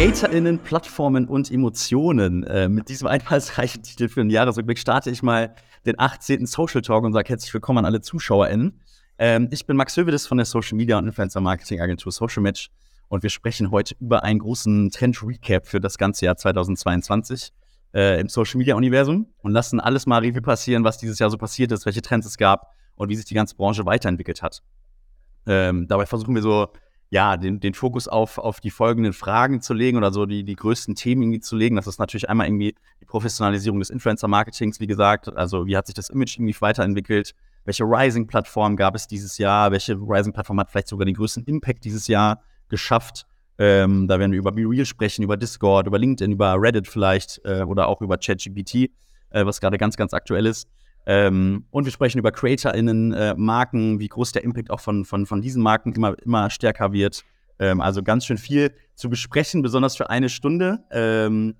CreatorInnen, Plattformen und Emotionen. Äh, mit diesem einfallsreichen Titel für den Jahresrückblick starte ich mal den 18. Social Talk und sage herzlich willkommen an alle ZuschauerInnen. Ähm, ich bin Max Hövedes von der Social Media und Influencer Marketing Agentur Social Match und wir sprechen heute über einen großen Trend-Recap für das ganze Jahr 2022 äh, im Social Media Universum und lassen alles mal Revue passieren, was dieses Jahr so passiert ist, welche Trends es gab und wie sich die ganze Branche weiterentwickelt hat. Ähm, dabei versuchen wir so, ja, den, den Fokus auf, auf die folgenden Fragen zu legen oder so die, die größten Themen irgendwie zu legen. Das ist natürlich einmal irgendwie die Professionalisierung des Influencer-Marketings, wie gesagt. Also, wie hat sich das Image irgendwie weiterentwickelt? Welche Rising-Plattform gab es dieses Jahr? Welche Rising-Plattform hat vielleicht sogar den größten Impact dieses Jahr geschafft? Ähm, da werden wir über BeReal sprechen, über Discord, über LinkedIn, über Reddit vielleicht äh, oder auch über ChatGPT, äh, was gerade ganz, ganz aktuell ist. Ähm, und wir sprechen über CreatorInnen, äh, Marken, wie groß der Impact auch von, von, von diesen Marken immer, immer stärker wird. Ähm, also ganz schön viel zu besprechen, besonders für eine Stunde. Ähm,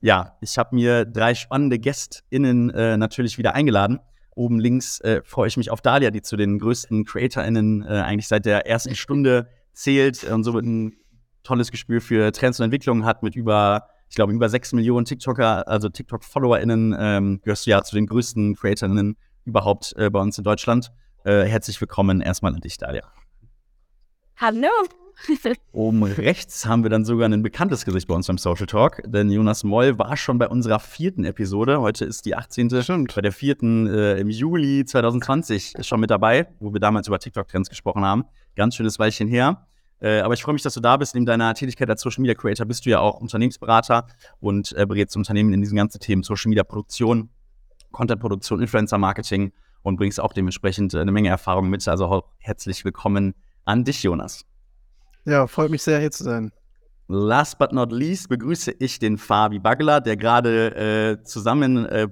ja, ich habe mir drei spannende GästInnen äh, natürlich wieder eingeladen. Oben links äh, freue ich mich auf Dalia, die zu den größten CreatorInnen äh, eigentlich seit der ersten Stunde zählt und somit ein tolles Gespür für Trends und Entwicklungen hat mit über, ich glaube, über sechs Millionen TikToker, also TikTok-FollowerInnen, ähm, gehörst du ja zu den größten CreatorInnen überhaupt äh, bei uns in Deutschland. Äh, herzlich willkommen erstmal an dich, Dalia. Hallo. Oben rechts haben wir dann sogar ein bekanntes Gesicht bei uns beim Social Talk, denn Jonas Moll war schon bei unserer vierten Episode. Heute ist die 18. Stimmt. Bei der vierten äh, im Juli 2020 ist schon mit dabei, wo wir damals über TikTok-Trends gesprochen haben. Ganz schönes Weilchen her. Äh, aber ich freue mich, dass du da bist. Neben deiner Tätigkeit als Social Media Creator bist du ja auch Unternehmensberater und äh, berätst Unternehmen in diesen ganzen Themen Social Media Produktion, Content Produktion, Influencer Marketing und bringst auch dementsprechend äh, eine Menge Erfahrung mit. Also herzlich willkommen an dich, Jonas. Ja, freut mich sehr, hier zu sein. Last but not least begrüße ich den Fabi Bagler, der gerade äh, zusammen, äh,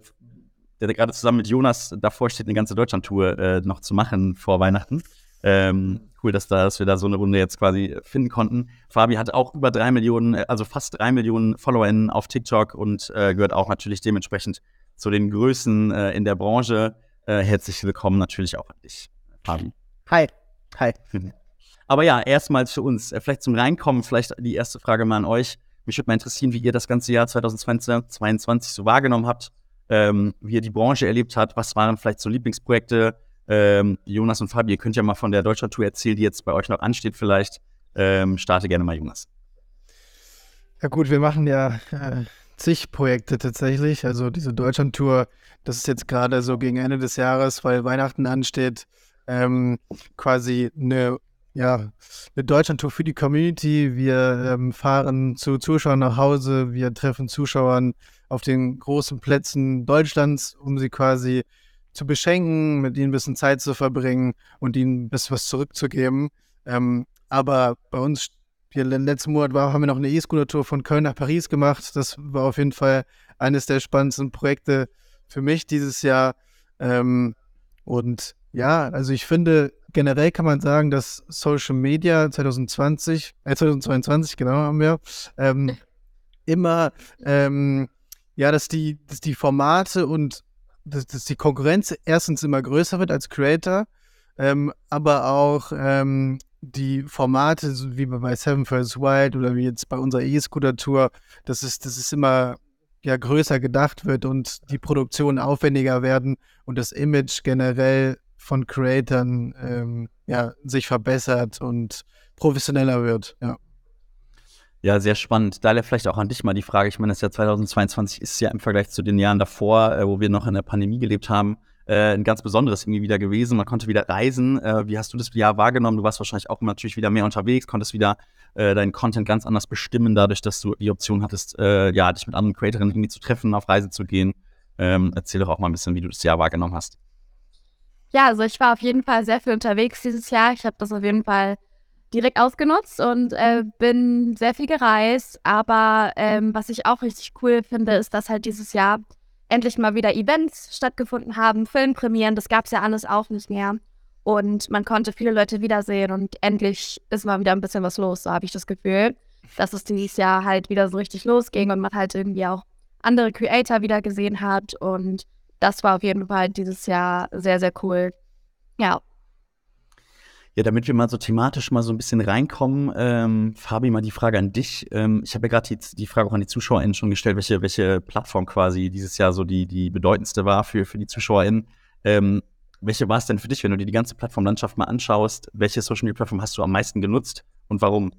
der gerade zusammen mit Jonas davor steht, eine ganze Deutschland-Tour äh, noch zu machen vor Weihnachten. Ähm, cool, dass, da, dass wir da so eine Runde jetzt quasi finden konnten. Fabi hat auch über drei Millionen, äh, also fast drei Millionen FollowerInnen auf TikTok und äh, gehört auch natürlich dementsprechend zu den Größen äh, in der Branche. Äh, herzlich willkommen natürlich auch an dich, Fabi. Hi. Hi. Aber ja, erstmals für uns, äh, vielleicht zum Reinkommen, vielleicht die erste Frage mal an euch. Mich würde mal interessieren, wie ihr das ganze Jahr 2022 so wahrgenommen habt, ähm, wie ihr die Branche erlebt habt. Was waren vielleicht so Lieblingsprojekte? Ähm, Jonas und Fabi, ihr könnt ja mal von der Deutschlandtour erzählen, die jetzt bei euch noch ansteht vielleicht. Ähm, starte gerne mal, Jonas. Ja gut, wir machen ja äh, zig Projekte tatsächlich. Also diese Deutschlandtour, das ist jetzt gerade so gegen Ende des Jahres, weil Weihnachten ansteht, ähm, quasi eine ja, eine Deutschlandtour für die Community. Wir ähm, fahren zu Zuschauern nach Hause, wir treffen Zuschauern auf den großen Plätzen Deutschlands, um sie quasi zu beschenken, mit ihnen ein bisschen Zeit zu verbringen und ihnen ein bisschen was zurückzugeben. Ähm, aber bei uns, wir letzten Monat war, haben wir noch eine E-Scooter-Tour von Köln nach Paris gemacht. Das war auf jeden Fall eines der spannendsten Projekte für mich dieses Jahr. Ähm, und ja, also ich finde, generell kann man sagen, dass Social Media 2020, äh 2022, genau haben wir, ähm, immer, ähm, ja, dass die, dass die Formate und dass, dass die Konkurrenz erstens immer größer wird als Creator, ähm, aber auch ähm, die Formate, so wie bei Seven First Wild oder wie jetzt bei unserer E-Scooter-Tour, dass es, dass es immer ja, größer gedacht wird und die Produktionen aufwendiger werden und das Image generell von Creatern ähm, ja, sich verbessert und professioneller wird. Ja. Ja, sehr spannend. Daher vielleicht auch an dich mal die Frage. Ich meine, das Jahr 2022 ist ja im Vergleich zu den Jahren davor, äh, wo wir noch in der Pandemie gelebt haben, äh, ein ganz besonderes irgendwie wieder gewesen. Man konnte wieder reisen. Äh, wie hast du das Jahr wahrgenommen? Du warst wahrscheinlich auch natürlich wieder mehr unterwegs, konntest wieder äh, deinen Content ganz anders bestimmen, dadurch, dass du die Option hattest, äh, ja, dich mit anderen Creatorinnen irgendwie zu treffen, auf Reise zu gehen. Ähm, erzähl doch auch mal ein bisschen, wie du das Jahr wahrgenommen hast. Ja, also ich war auf jeden Fall sehr viel unterwegs dieses Jahr. Ich habe das auf jeden Fall direkt ausgenutzt und äh, bin sehr viel gereist. Aber ähm, was ich auch richtig cool finde, ist, dass halt dieses Jahr endlich mal wieder Events stattgefunden haben, Filmpremieren. Das gab es ja alles auch nicht mehr. Und man konnte viele Leute wiedersehen und endlich ist mal wieder ein bisschen was los, so habe ich das Gefühl, dass es dieses Jahr halt wieder so richtig losging und man halt irgendwie auch andere Creator wieder gesehen hat und das war auf jeden Fall dieses Jahr sehr, sehr cool. Ja. Ja, damit wir mal so thematisch mal so ein bisschen reinkommen, ähm, Fabi, mal die Frage an dich. Ähm, ich habe ja gerade die, die, Frage auch an die ZuschauerInnen schon gestellt, welche, welche Plattform quasi dieses Jahr so die, die bedeutendste war für, für die ZuschauerInnen. Ähm, welche war es denn für dich, wenn du dir die ganze Plattformlandschaft mal anschaust? Welche Social Media Plattform hast du am meisten genutzt und warum?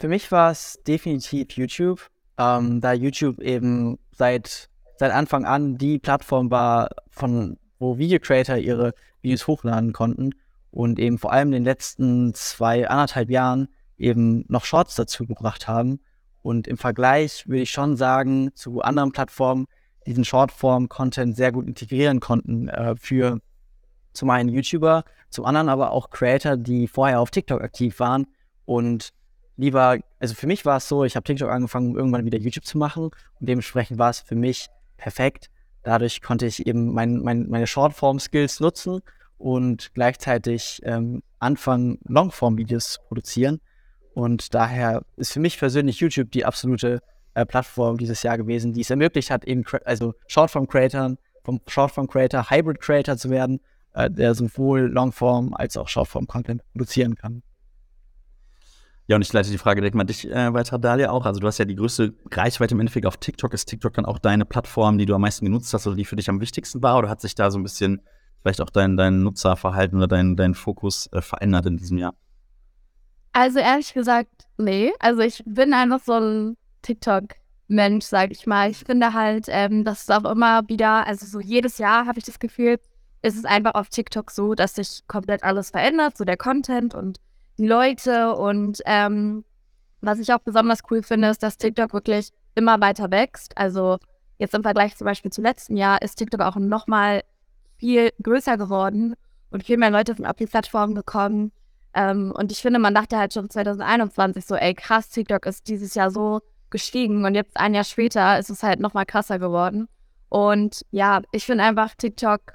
Für mich war es definitiv YouTube, ähm, da YouTube eben seit, seit Anfang an die Plattform war, von wo Video Creator ihre Videos hochladen konnten und eben vor allem in den letzten zwei, anderthalb Jahren eben noch Shorts dazu gebracht haben. Und im Vergleich würde ich schon sagen, zu anderen Plattformen diesen Shortform-Content sehr gut integrieren konnten äh, für zum einen YouTuber, zum anderen aber auch Creator, die vorher auf TikTok aktiv waren und lieber, also für mich war es so, ich habe TikTok angefangen, um irgendwann wieder YouTube zu machen und dementsprechend war es für mich perfekt. Dadurch konnte ich eben mein, mein, meine Shortform-Skills nutzen und gleichzeitig ähm, anfangen, Longform-Videos zu produzieren. Und daher ist für mich persönlich YouTube die absolute äh, Plattform dieses Jahr gewesen, die es ermöglicht hat, eben also Shortform-Creatern, vom Shortform-Creator Hybrid-Creator zu werden, äh, der sowohl Longform als auch Shortform-Content produzieren kann. Ja, und ich leite die Frage direkt mal dich äh, weiter, Dalia, auch. Also du hast ja die größte Reichweite im Endeffekt auf TikTok. Ist TikTok dann auch deine Plattform, die du am meisten genutzt hast oder die für dich am wichtigsten war? Oder hat sich da so ein bisschen vielleicht auch dein, dein Nutzerverhalten oder dein, dein Fokus äh, verändert in diesem Jahr? Also ehrlich gesagt, nee. Also ich bin einfach so ein TikTok-Mensch, sag ich mal. Ich finde halt, ähm, dass es auch immer wieder, also so jedes Jahr habe ich das Gefühl, ist es einfach auf TikTok so, dass sich komplett alles verändert, so der Content und die Leute. Und ähm, was ich auch besonders cool finde, ist, dass TikTok wirklich immer weiter wächst. Also jetzt im Vergleich zum Beispiel zu letzten Jahr ist TikTok auch nochmal viel größer geworden und viel mehr Leute von auf die Plattform gekommen. Ähm, und ich finde, man dachte halt schon 2021 so, ey krass, TikTok ist dieses Jahr so gestiegen und jetzt ein Jahr später ist es halt nochmal krasser geworden. Und ja, ich finde einfach TikTok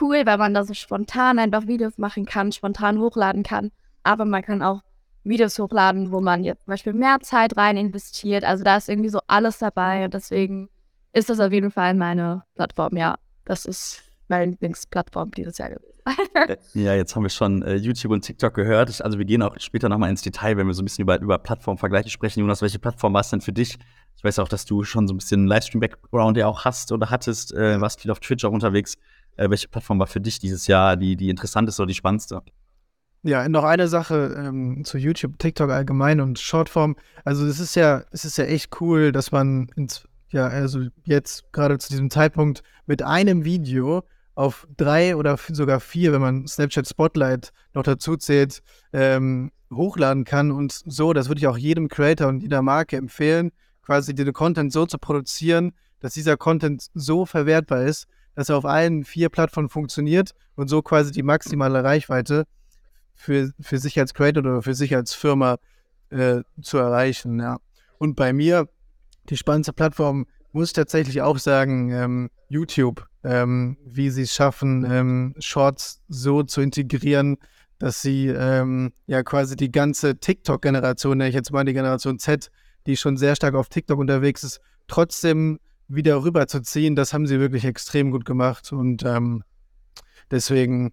cool, weil man da so spontan einfach Videos machen kann, spontan hochladen kann. Aber man kann auch Videos hochladen, wo man jetzt zum Beispiel mehr Zeit rein investiert. Also da ist irgendwie so alles dabei und deswegen ist das auf jeden Fall meine Plattform, ja. Das ist meine Lieblingsplattform dieses Jahr gewesen. Ja, jetzt haben wir schon äh, YouTube und TikTok gehört. Also wir gehen auch später nochmal ins Detail, wenn wir so ein bisschen über, über Plattformvergleiche sprechen. Jonas, welche Plattform war es denn für dich? Ich weiß auch, dass du schon so ein bisschen Livestream-Background ja auch hast oder hattest, äh, warst viel auf Twitch auch unterwegs. Äh, welche Plattform war für dich dieses Jahr die, die interessanteste oder die spannendste? Ja, noch eine Sache ähm, zu YouTube, TikTok allgemein und Shortform. Also es ist ja, es ist ja echt cool, dass man ins, ja, also jetzt gerade zu diesem Zeitpunkt mit einem Video auf drei oder sogar vier, wenn man Snapchat Spotlight noch dazu zählt, ähm, hochladen kann und so, das würde ich auch jedem Creator und jeder Marke empfehlen, quasi den Content so zu produzieren, dass dieser Content so verwertbar ist, dass er auf allen vier Plattformen funktioniert und so quasi die maximale Reichweite für, für sich als Creator oder für sich als Firma äh, zu erreichen. Ja. Und bei mir, die spannendste Plattform, muss ich tatsächlich auch sagen, ähm, YouTube ähm, wie sie es schaffen, ähm, Shorts so zu integrieren, dass sie ähm, ja quasi die ganze TikTok-Generation, ich jetzt mal die Generation Z, die schon sehr stark auf TikTok unterwegs ist, trotzdem wieder rüberzuziehen, das haben sie wirklich extrem gut gemacht und ähm, deswegen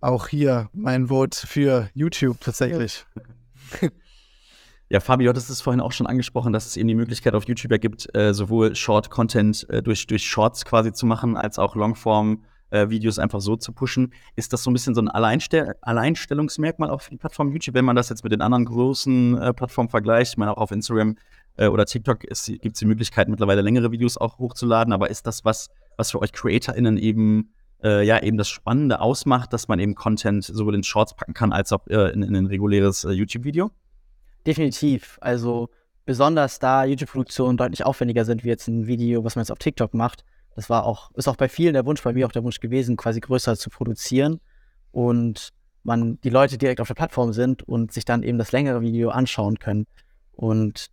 auch hier mein Vote für YouTube tatsächlich. Ja, Fabio, das ist vorhin auch schon angesprochen, dass es eben die Möglichkeit auf YouTube gibt, äh, sowohl Short-Content äh, durch, durch Shorts quasi zu machen, als auch Longform-Videos äh, einfach so zu pushen. Ist das so ein bisschen so ein Alleinstell Alleinstellungsmerkmal auch für die Plattform YouTube, wenn man das jetzt mit den anderen großen äh, Plattformen vergleicht? Ich meine, auch auf Instagram äh, oder TikTok gibt es die Möglichkeit, mittlerweile längere Videos auch hochzuladen, aber ist das was, was für euch CreatorInnen eben äh, ja eben das Spannende ausmacht, dass man eben Content sowohl in Shorts packen kann, als auch in, in ein reguläres YouTube-Video? Definitiv. Also besonders da YouTube-Produktionen deutlich aufwendiger sind wie jetzt ein Video, was man jetzt auf TikTok macht. Das war auch, ist auch bei vielen der Wunsch, bei mir auch der Wunsch gewesen, quasi größer zu produzieren und man die Leute direkt auf der Plattform sind und sich dann eben das längere Video anschauen können. Und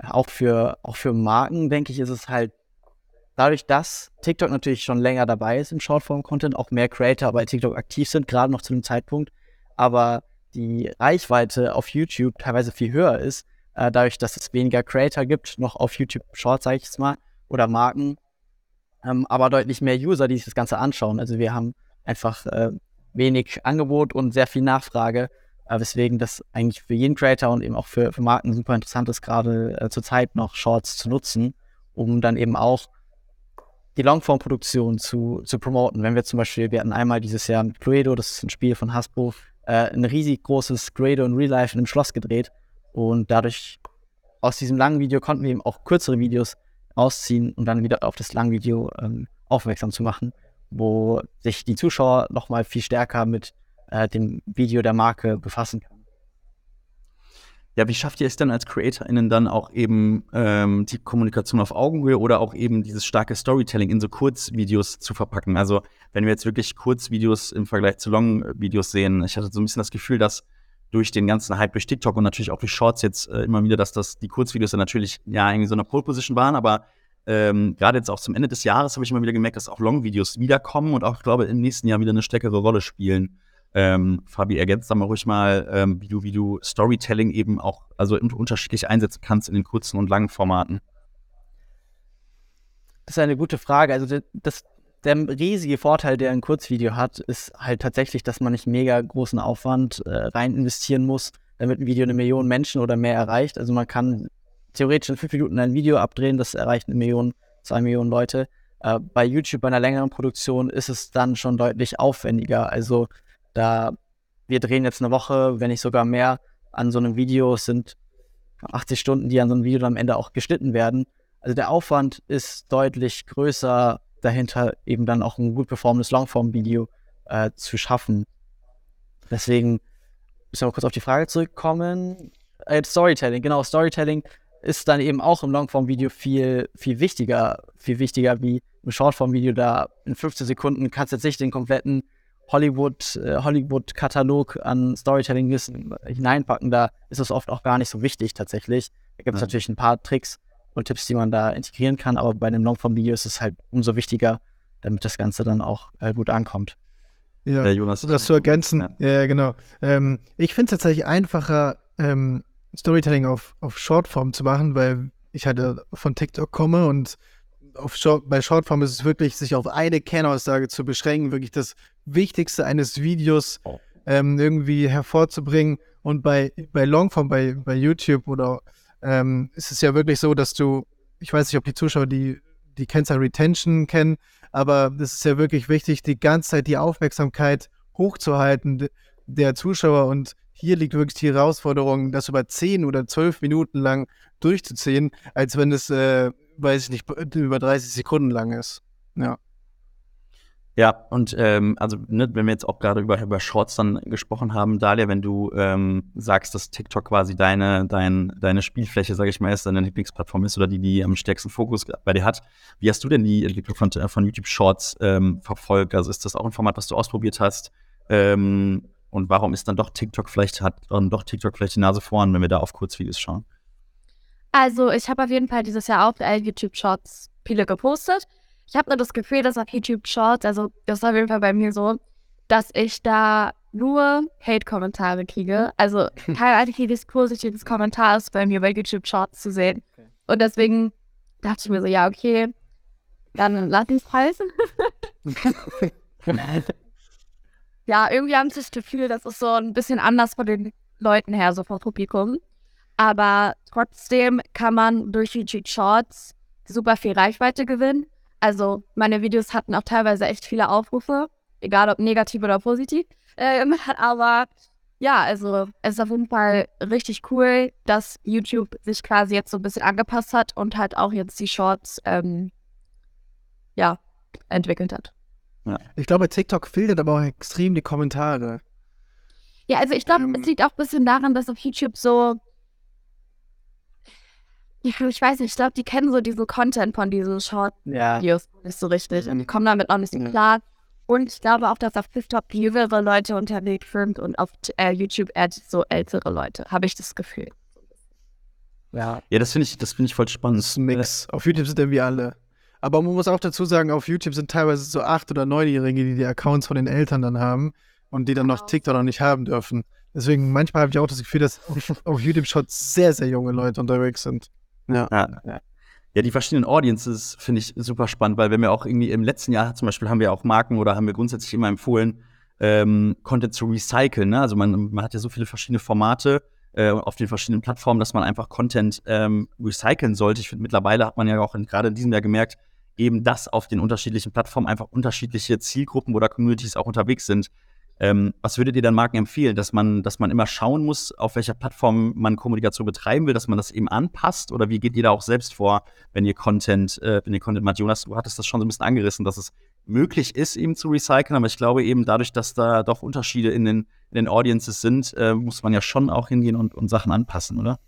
auch für, auch für Marken, denke ich, ist es halt dadurch, dass TikTok natürlich schon länger dabei ist im Shortform-Content, auch mehr Creator bei TikTok aktiv sind, gerade noch zu dem Zeitpunkt, aber die Reichweite auf YouTube teilweise viel höher ist, äh, dadurch, dass es weniger Creator gibt, noch auf YouTube Shorts, sage ich jetzt mal, oder Marken, ähm, aber deutlich mehr User, die sich das Ganze anschauen. Also wir haben einfach äh, wenig Angebot und sehr viel Nachfrage, äh, weswegen das eigentlich für jeden Creator und eben auch für, für Marken super interessant ist, gerade äh, zur Zeit noch Shorts zu nutzen, um dann eben auch die Longform-Produktion zu, zu promoten. Wenn wir zum Beispiel, wir hatten einmal dieses Jahr mit Cluedo, das ist ein Spiel von Hasbro, äh, ein riesig großes Cluedo in Real Life in einem Schloss gedreht und dadurch aus diesem langen Video konnten wir eben auch kürzere Videos ausziehen und dann wieder auf das lange Video ähm, aufmerksam zu machen, wo sich die Zuschauer nochmal viel stärker mit äh, dem Video der Marke befassen können. Ja, wie schafft ihr es denn als CreatorInnen dann auch eben ähm, die Kommunikation auf Augenhöhe oder auch eben dieses starke Storytelling in so Kurzvideos zu verpacken? Also, wenn wir jetzt wirklich Kurzvideos im Vergleich zu Long-Videos sehen, ich hatte so ein bisschen das Gefühl, dass durch den ganzen Hype durch TikTok und natürlich auch durch Shorts jetzt äh, immer wieder, dass das die Kurzvideos dann natürlich ja irgendwie so eine Pole Position waren, aber ähm, gerade jetzt auch zum Ende des Jahres habe ich immer wieder gemerkt, dass auch Long-Videos wiederkommen und auch, ich glaube, im nächsten Jahr wieder eine stärkere Rolle spielen. Ähm, Fabi, ergänzt da mal ruhig mal, ähm, wie, du, wie du Storytelling eben auch also unterschiedlich einsetzen kannst in den kurzen und langen Formaten. Das ist eine gute Frage. Also das, der riesige Vorteil, der ein Kurzvideo hat, ist halt tatsächlich, dass man nicht mega großen Aufwand äh, rein investieren muss, damit ein Video eine Million Menschen oder mehr erreicht. Also man kann theoretisch in fünf Minuten ein Video abdrehen, das erreicht eine Million, zwei Millionen Leute. Äh, bei YouTube, bei einer längeren Produktion, ist es dann schon deutlich aufwendiger. Also da wir drehen jetzt eine Woche, wenn nicht sogar mehr, an so einem Video. Es sind 80 Stunden, die an so einem Video dann am Ende auch geschnitten werden. Also der Aufwand ist deutlich größer, dahinter eben dann auch ein gut performendes Longform-Video äh, zu schaffen. Deswegen müssen wir kurz auf die Frage zurückkommen. Äh, Storytelling, genau, Storytelling ist dann eben auch im Longform-Video viel, viel wichtiger, viel wichtiger wie im Shortform-Video. Da in 15 Sekunden kannst du jetzt nicht den kompletten Hollywood, äh, Hollywood-Katalog an Storytelling-Wissen hineinpacken. Da ist es oft auch gar nicht so wichtig tatsächlich. Da gibt es ja. natürlich ein paar Tricks und Tipps, die man da integrieren kann, aber bei einem Longform-Video ist es halt umso wichtiger, damit das Ganze dann auch äh, gut ankommt. Ja, ja Jonas. das zu ergänzen. Ja, ja genau. Ähm, ich finde es tatsächlich einfacher, ähm, Storytelling auf, auf Shortform zu machen, weil ich halt äh, von TikTok komme und Short, bei Shortform ist es wirklich, sich auf eine Kernaussage zu beschränken, wirklich das Wichtigste eines Videos oh. ähm, irgendwie hervorzubringen. Und bei, bei Longform, bei, bei YouTube oder ähm, ist es ja wirklich so, dass du, ich weiß nicht, ob die Zuschauer die, die Kennzahl Retention kennen, aber es ist ja wirklich wichtig, die ganze Zeit die Aufmerksamkeit hochzuhalten der Zuschauer und hier liegt wirklich die Herausforderung, das über 10 oder 12 Minuten lang durchzuziehen, als wenn es, äh, weiß ich nicht, über 30 Sekunden lang ist. Ja. Ja, und ähm, also, ne, wenn wir jetzt auch gerade über, über Shorts dann gesprochen haben, Dalia, wenn du ähm, sagst, dass TikTok quasi deine, dein, deine Spielfläche, sage ich mal, ist, deine Lieblingsplattform ist oder die, die am stärksten Fokus bei dir hat, wie hast du denn die Entwicklung von, von YouTube Shorts ähm, verfolgt? Also ist das auch ein Format, was du ausprobiert hast? Ähm, und warum ist dann doch TikTok vielleicht, hat dann doch TikTok vielleicht die Nase vorn, wenn wir da auf Kurzvideos schauen? Also, ich habe auf jeden Fall dieses Jahr auch YouTube Shorts viele gepostet. Ich habe nur das Gefühl, dass auf YouTube Shorts, also das ist auf jeden Fall bei mir so, dass ich da nur Hate-Kommentare kriege. Also kein einziges positives Kommentar ist bei mir bei YouTube Shorts zu sehen. Okay. Und deswegen dachte ich mir so, ja, okay, dann lass ich es heißen. ja, irgendwie haben sie das Gefühl, das ist so ein bisschen anders von den Leuten her, so vom Publikum. Aber trotzdem kann man durch YouTube Shorts super viel Reichweite gewinnen. Also meine Videos hatten auch teilweise echt viele Aufrufe, egal ob negativ oder positiv. Ähm, aber ja, also es ist auf jeden Fall richtig cool, dass YouTube sich quasi jetzt so ein bisschen angepasst hat und halt auch jetzt die Shorts ähm, ja, entwickelt hat. Ja. Ich glaube, TikTok filtert aber auch extrem die Kommentare. Ja, also ich glaube, ähm, es liegt auch ein bisschen daran, dass auf YouTube so ich weiß nicht, ich glaube, die kennen so diesen Content von diesen Short-Videos ja. nicht so richtig und die kommen damit noch nicht so klar. Und ich glaube auch, dass auf TikTok jüngere Leute unterwegs sind und auf äh, YouTube eher so ältere Leute, habe ich das Gefühl. Ja, ja das finde ich, das ich voll spannend. Das ist ein Mix. Auf YouTube sind irgendwie alle. Aber man muss auch dazu sagen, auf YouTube sind teilweise so acht- oder neunjährige, die die Accounts von den Eltern dann haben und die dann noch TikTok noch nicht haben dürfen. Deswegen manchmal habe ich auch das Gefühl, dass auf YouTube schon sehr, sehr junge Leute unterwegs sind. Ja. ja. ja. die verschiedenen Audiences finde ich super spannend, weil wenn wir auch irgendwie im letzten Jahr zum Beispiel haben wir auch Marken oder haben wir grundsätzlich immer empfohlen, ähm, Content zu recyceln. Ne? Also man, man hat ja so viele verschiedene Formate äh, auf den verschiedenen Plattformen, dass man einfach Content ähm, recyceln sollte. Ich finde, mittlerweile hat man ja auch gerade in diesem Jahr gemerkt, eben, dass auf den unterschiedlichen Plattformen einfach unterschiedliche Zielgruppen oder Communities auch unterwegs sind. Ähm, was würdet ihr dann Marken empfehlen, dass man, dass man immer schauen muss, auf welcher Plattform man Kommunikation betreiben will, dass man das eben anpasst? Oder wie geht ihr da auch selbst vor, wenn ihr Content, äh, wenn ihr Content macht? Jonas, du hattest das schon so ein bisschen angerissen, dass es möglich ist, eben zu recyceln, aber ich glaube eben dadurch, dass da doch Unterschiede in den, in den Audiences sind, äh, muss man ja schon auch hingehen und, und Sachen anpassen, oder?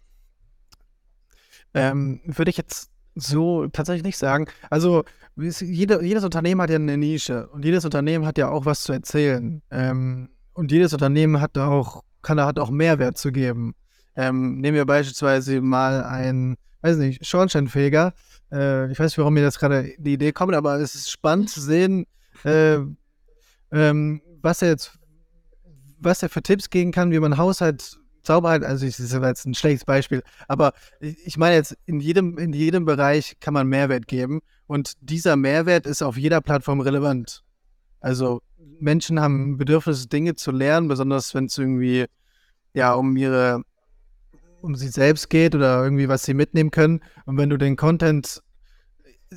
Ähm, würde ich jetzt so tatsächlich nicht sagen. Also jede, jedes Unternehmen hat ja eine Nische und jedes Unternehmen hat ja auch was zu erzählen. Ähm, und jedes Unternehmen hat auch, kann hat auch Mehrwert zu geben. Ähm, nehmen wir beispielsweise mal einen, weiß nicht, Schornsteinfeger. Äh, ich weiß nicht, warum mir das gerade die Idee kommt, aber es ist spannend zu sehen, äh, ähm, was er jetzt, was er für Tipps geben kann, wie man Haushalt Zauberheit, also das ist jetzt ein schlechtes Beispiel, aber ich meine jetzt, in jedem, in jedem Bereich kann man Mehrwert geben und dieser Mehrwert ist auf jeder Plattform relevant. Also Menschen haben ein Bedürfnis, Dinge zu lernen, besonders wenn es irgendwie ja um ihre, um sie selbst geht oder irgendwie was sie mitnehmen können. Und wenn du den Content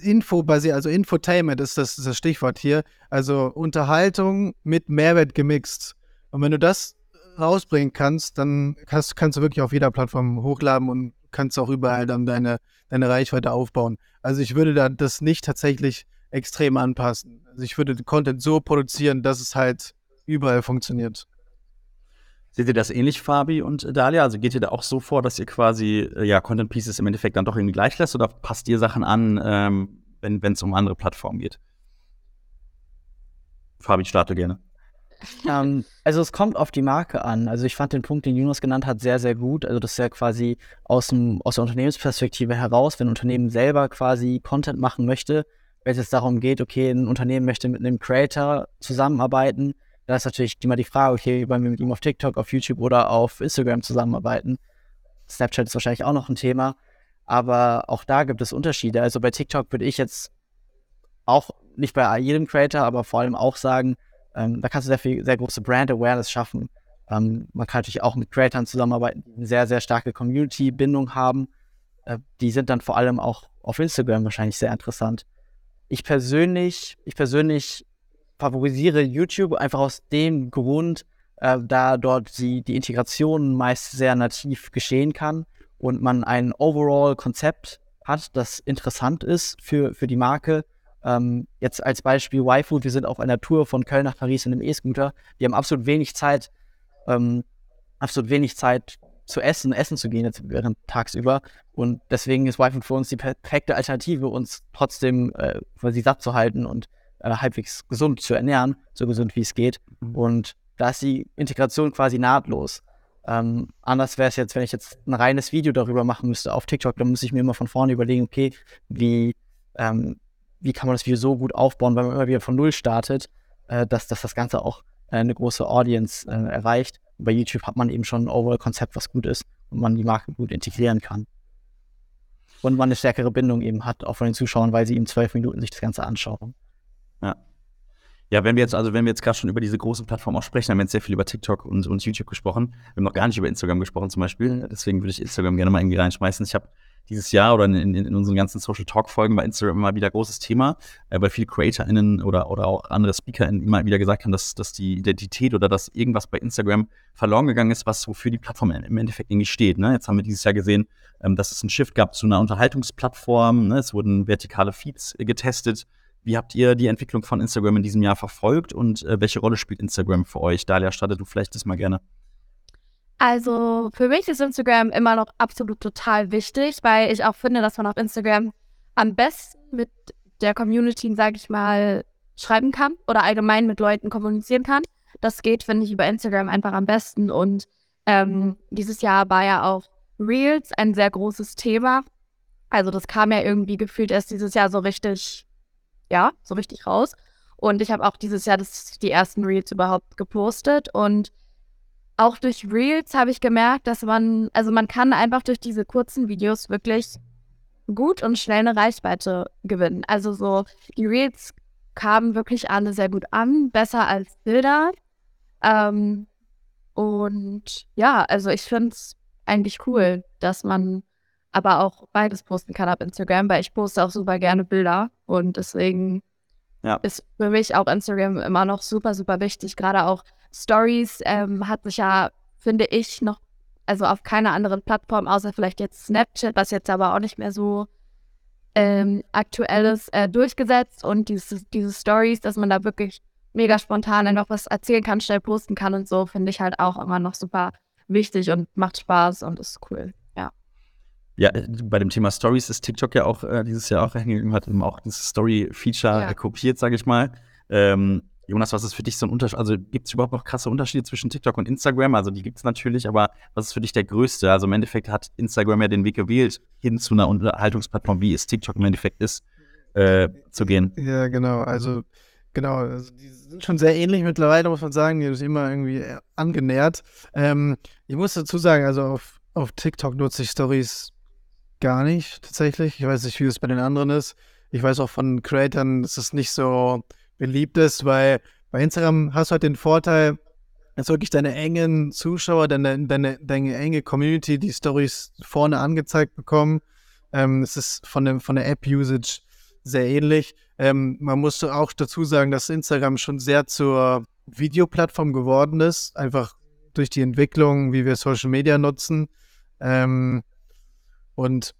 Info basiert, also Infotainment ist das, das Stichwort hier, also Unterhaltung mit Mehrwert gemixt. Und wenn du das rausbringen kannst, dann kannst, kannst du wirklich auf jeder Plattform hochladen und kannst auch überall dann deine, deine Reichweite aufbauen. Also ich würde da das nicht tatsächlich extrem anpassen. Also ich würde den Content so produzieren, dass es halt überall funktioniert. Seht ihr das ähnlich, Fabi und Dalia? Also geht ihr da auch so vor, dass ihr quasi äh, ja Content Pieces im Endeffekt dann doch irgendwie gleich lässt oder passt ihr Sachen an, ähm, wenn es um andere Plattformen geht? Fabi, starte gerne ähm, also es kommt auf die Marke an. Also ich fand den Punkt, den Jonas genannt hat, sehr, sehr gut. Also das ist ja quasi aus, dem, aus der Unternehmensperspektive heraus, wenn ein Unternehmen selber quasi Content machen möchte, wenn es jetzt darum geht, okay, ein Unternehmen möchte mit einem Creator zusammenarbeiten, da ist natürlich immer die Frage, okay, wollen wir mit ihm auf TikTok, auf YouTube oder auf Instagram zusammenarbeiten? Snapchat ist wahrscheinlich auch noch ein Thema, aber auch da gibt es Unterschiede. Also bei TikTok würde ich jetzt auch nicht bei jedem Creator, aber vor allem auch sagen, ähm, da kannst du sehr viel, sehr große Brand Awareness schaffen. Ähm, man kann natürlich auch mit Creatoren zusammenarbeiten, die eine sehr, sehr starke Community-Bindung haben. Äh, die sind dann vor allem auch auf Instagram wahrscheinlich sehr interessant. Ich persönlich, ich persönlich favorisiere YouTube einfach aus dem Grund, äh, da dort die, die Integration meist sehr nativ geschehen kann und man ein Overall-Konzept hat, das interessant ist für, für die Marke ähm, jetzt als Beispiel YFood, wir sind auf einer Tour von Köln nach Paris in einem E-Scooter. Wir haben absolut wenig Zeit, ähm, absolut wenig Zeit zu essen, essen zu gehen jetzt während tagsüber. Und deswegen ist YFood für uns die perfekte Alternative, uns trotzdem äh, quasi satt zu halten und äh, halbwegs gesund zu ernähren, so gesund wie es geht. Mhm. Und da ist die Integration quasi nahtlos. Ähm, anders wäre es jetzt, wenn ich jetzt ein reines Video darüber machen müsste auf TikTok, dann muss ich mir immer von vorne überlegen, okay, wie, ähm, wie kann man das Video so gut aufbauen, weil man immer wieder von Null startet, äh, dass, dass das Ganze auch äh, eine große Audience äh, erreicht. Und bei YouTube hat man eben schon ein Overall-Konzept, was gut ist und man die Marke gut integrieren kann. Und man eine stärkere Bindung eben hat, auch von den Zuschauern, weil sie in zwölf Minuten sich das Ganze anschauen. Ja. Ja, wenn wir jetzt, also wenn wir jetzt gerade schon über diese großen Plattformen auch sprechen, haben wir jetzt sehr viel über TikTok und, und YouTube gesprochen. Wir haben noch gar nicht über Instagram gesprochen zum Beispiel. Deswegen würde ich Instagram gerne mal irgendwie reinschmeißen. Ich habe dieses Jahr oder in, in, in unseren ganzen Social Talk Folgen bei Instagram immer wieder großes Thema, äh, weil viele CreatorInnen oder, oder auch andere SpeakerInnen immer wieder gesagt haben, dass, dass die Identität oder dass irgendwas bei Instagram verloren gegangen ist, was wofür die Plattform im Endeffekt irgendwie steht. Ne? Jetzt haben wir dieses Jahr gesehen, ähm, dass es einen Shift gab zu einer Unterhaltungsplattform. Ne? Es wurden vertikale Feeds äh, getestet. Wie habt ihr die Entwicklung von Instagram in diesem Jahr verfolgt und äh, welche Rolle spielt Instagram für euch? Dalia, startet du vielleicht das mal gerne. Also für mich ist Instagram immer noch absolut total wichtig, weil ich auch finde, dass man auf Instagram am besten mit der Community, sage ich mal, schreiben kann oder allgemein mit Leuten kommunizieren kann. Das geht, finde ich, über Instagram einfach am besten. Und ähm, dieses Jahr war ja auch Reels ein sehr großes Thema. Also das kam ja irgendwie gefühlt erst dieses Jahr so richtig, ja, so richtig raus. Und ich habe auch dieses Jahr das, die ersten Reels überhaupt gepostet und auch durch Reels habe ich gemerkt, dass man, also man kann einfach durch diese kurzen Videos wirklich gut und schnell eine Reichweite gewinnen. Also so, die Reels kamen wirklich alle sehr gut an, besser als Bilder. Ähm, und ja, also ich finde es eigentlich cool, dass man aber auch beides posten kann auf Instagram, weil ich poste auch super gerne Bilder und deswegen Ja. ist für mich auch Instagram immer noch super, super wichtig. Gerade auch Stories ähm, hat sich ja, finde ich, noch, also auf keiner anderen Plattform, außer vielleicht jetzt Snapchat, was jetzt aber auch nicht mehr so ähm, aktuell ist, äh, durchgesetzt und diese, diese Stories, dass man da wirklich mega spontan einfach was erzählen kann, schnell posten kann und so, finde ich halt auch immer noch super wichtig und macht Spaß und ist cool. Ja. Ja, äh, bei dem Thema Stories ist TikTok ja auch äh, dieses Jahr auch hängen, hat eben auch dieses Story-Feature Ja. äh, kopiert, sage ich mal. Ähm, Jonas, was ist für dich so ein Unterschied? Also gibt es überhaupt noch krasse Unterschiede zwischen TikTok und Instagram? Also die gibt es natürlich, aber was ist für dich der größte? Also im Endeffekt hat Instagram ja den Weg gewählt, hin zu einer Unterhaltungsplattform, wie es TikTok im Endeffekt ist, äh, zu gehen. Ja, genau. Also, genau. Also die sind schon sehr ähnlich mittlerweile, muss man sagen. Die sich immer irgendwie äh, angenähert. Ähm, ich muss dazu sagen, also auf, auf TikTok nutze ich Stories gar nicht tatsächlich. Ich weiß nicht, wie es bei den anderen ist. Ich weiß auch von Creatern, es nicht so beliebt ist, weil bei Instagram hast du halt den Vorteil, dass wirklich deine engen Zuschauer, deine, deine, deine enge Community die Stories vorne angezeigt bekommen. Ähm, es ist von, dem, von der App-Usage sehr ähnlich. Ähm, man muss auch dazu sagen, dass Instagram schon sehr zur Videoplattform geworden ist, einfach durch die Entwicklung, wie wir Social Media nutzen. Ähm, und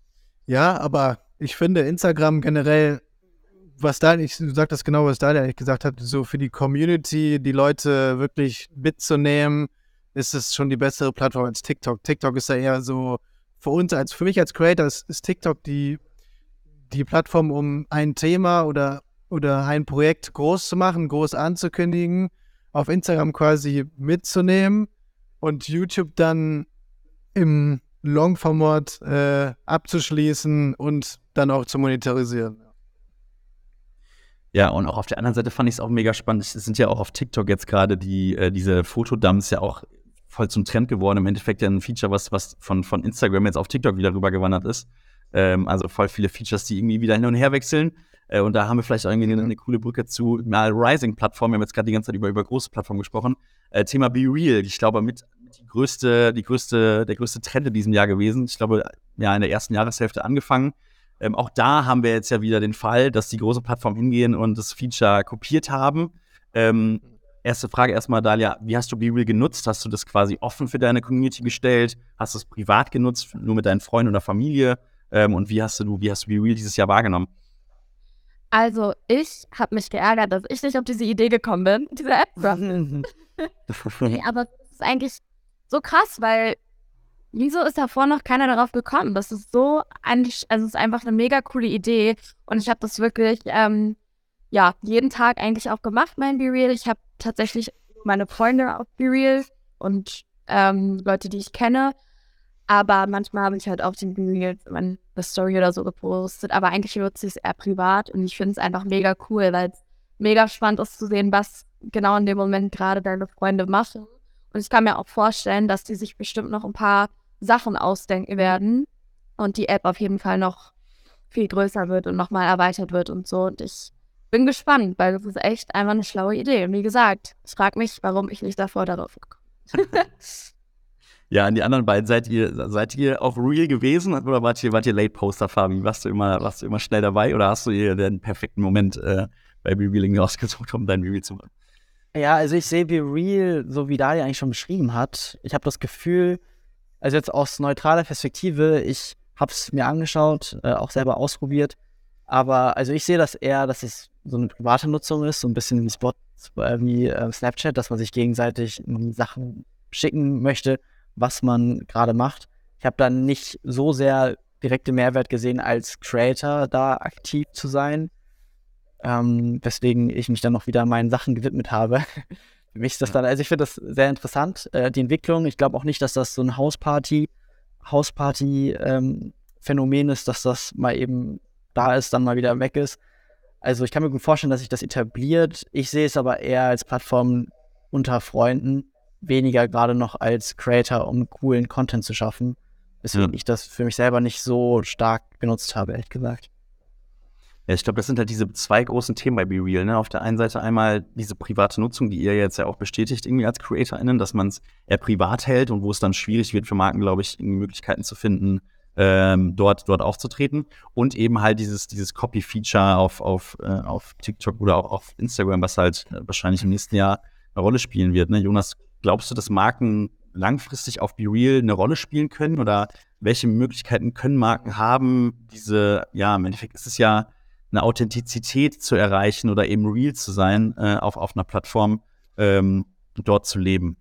ja, aber ich finde Instagram generell, was da, ich sag das genau, was Daniel eigentlich gesagt hat, so für die Community, die Leute wirklich mitzunehmen, ist es schon die bessere Plattform als TikTok. TikTok ist ja eher so, für uns, als für mich als Creator ist, ist TikTok die, die Plattform, um ein Thema oder, oder ein Projekt groß zu machen, groß anzukündigen, auf Instagram quasi mitzunehmen und YouTube dann im Longformat äh, abzuschließen und dann auch zu monetarisieren. Ja, und auch auf der anderen Seite fand ich es auch mega spannend. Es sind ja auch auf TikTok jetzt gerade die, äh, diese Fotodumps ja auch voll zum Trend geworden. Im Endeffekt ja ein Feature, was, was von, von Instagram jetzt auf TikTok wieder rübergewandert ist. Ähm, also voll viele Features, die irgendwie wieder hin und her wechseln. Äh, und da haben wir vielleicht auch irgendwie eine, eine coole Brücke zu einer Rising-Plattform. Wir haben jetzt gerade die ganze Zeit über, über große Plattformen gesprochen. Äh, Thema Be Real. Ich glaube, mit, mit die größte, die größte, der größte Trend in diesem Jahr gewesen. Ich glaube, ja, in der ersten Jahreshälfte angefangen. Ähm, auch da haben wir jetzt ja wieder den Fall, dass die großen Plattformen hingehen und das Feature kopiert haben. Ähm, erste Frage erstmal, Dalia, wie hast du BeReal genutzt? Hast du das quasi offen für deine Community gestellt? Hast du es privat genutzt, nur mit deinen Freunden oder Familie? Ähm, und wie hast du, wie hast du BeReal dieses Jahr wahrgenommen? Also ich habe mich geärgert, dass ich nicht auf diese Idee gekommen bin, diese App. Nee, aber das ist eigentlich so krass, weil wieso ist davor noch keiner darauf gekommen? Das ist so eigentlich, also es ist einfach eine mega coole Idee und ich habe das wirklich, ähm, ja, jeden Tag eigentlich auch gemacht, mein Be Real. Ich habe tatsächlich meine Freunde auf Be Real und ähm, Leute, die ich kenne, aber manchmal habe ich halt auf den Be Real meine Story oder so gepostet, aber eigentlich nutze ich es eher privat und ich finde es einfach mega cool, weil es mega spannend ist zu sehen, was genau in dem Moment gerade deine Freunde machen. Und ich kann mir auch vorstellen, dass die sich bestimmt noch ein paar Sachen ausdenken werden und die App auf jeden Fall noch viel größer wird und nochmal erweitert wird und so. Und ich bin gespannt, weil das ist echt einfach eine schlaue Idee. Und wie gesagt, ich frage mich, warum ich nicht davor darauf gekommen bin. Ja, an die anderen beiden, seid ihr, seid ihr auf Real gewesen oder wart ihr, wart ihr Late Poster, Fabi? Warst du immer, warst du immer schnell dabei oder hast du ihr den perfekten Moment äh, bei Revealing ausgesucht, um dein Reveal zu machen? Ja, also ich sehe Be Real, so wie Dalia eigentlich schon beschrieben hat. Ich habe das Gefühl, also jetzt aus neutraler Perspektive, ich habe es mir angeschaut, äh, auch selber ausprobiert. Aber also ich sehe das eher, dass es so eine private Nutzung ist, so ein bisschen wie Spot, äh, wie äh, Snapchat, dass man sich gegenseitig Sachen schicken möchte, was man gerade macht. Ich habe dann nicht so sehr direkte Mehrwert gesehen, als Creator da aktiv zu sein. Ähm, weswegen ich mich dann noch wieder meinen Sachen gewidmet habe. Für mich ist das dann, also ich finde das sehr interessant, äh, die Entwicklung. Ich glaube auch nicht, dass das so ein Hausparty, Hausparty-Phänomen ist, dass das mal eben da ist, dann mal wieder weg ist. Also ich kann mir gut vorstellen, dass sich das etabliert. Ich sehe es aber eher als Plattform unter Freunden, weniger gerade noch als Creator, um coolen Content zu schaffen. Weswegen Ja. ich das für mich selber nicht so stark genutzt habe, ehrlich gesagt. Ich glaube, das sind halt diese zwei großen Themen bei BeReal. Ne? Auf der einen Seite einmal diese private Nutzung, die ihr jetzt ja auch bestätigt, irgendwie als CreatorInnen, dass man es eher privat hält und wo es dann schwierig wird für Marken, glaube ich, Möglichkeiten zu finden, ähm, dort, dort aufzutreten. Und eben halt dieses, dieses Copy-Feature auf, auf, äh, auf TikTok oder auch auf Instagram, was halt wahrscheinlich im nächsten Jahr eine Rolle spielen wird. Ne? Jonas, glaubst du, dass Marken langfristig auf BeReal eine Rolle spielen können? Oder welche Möglichkeiten können Marken haben, diese, ja, im Endeffekt ist es ja eine Authentizität zu erreichen oder eben real zu sein äh, auf, auf einer Plattform, ähm, dort zu leben.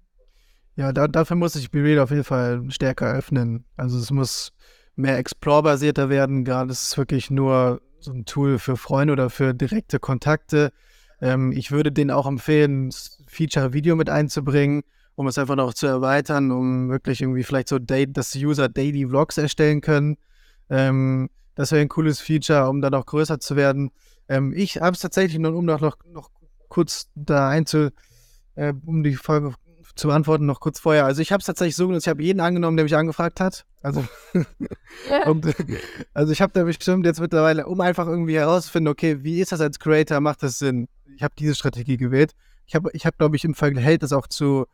Ja, da, dafür muss sich BeReal auf jeden Fall stärker öffnen. Also es muss mehr Explore-basierter werden. Gerade ist es wirklich nur so ein Tool für Freunde oder für direkte Kontakte. Ähm, ich würde denen auch empfehlen, Feature-Video mit einzubringen, um es einfach noch zu erweitern, um wirklich irgendwie vielleicht so, dass User Daily Vlogs erstellen können. Ähm, das wäre ein cooles Feature, um dann auch größer zu werden. Ähm, ich habe es tatsächlich noch, um noch, noch, noch kurz da einzu, äh, um die Folge zu beantworten, noch kurz vorher. Also ich habe es tatsächlich so genutzt, ich habe jeden angenommen, der mich angefragt hat. Also, und, also ich habe da bestimmt jetzt mittlerweile, um einfach irgendwie herauszufinden, okay, wie ist das als Creator, macht das Sinn? Ich habe diese Strategie gewählt. Ich habe, ich hab, glaube ich, im Verhältnis auch zu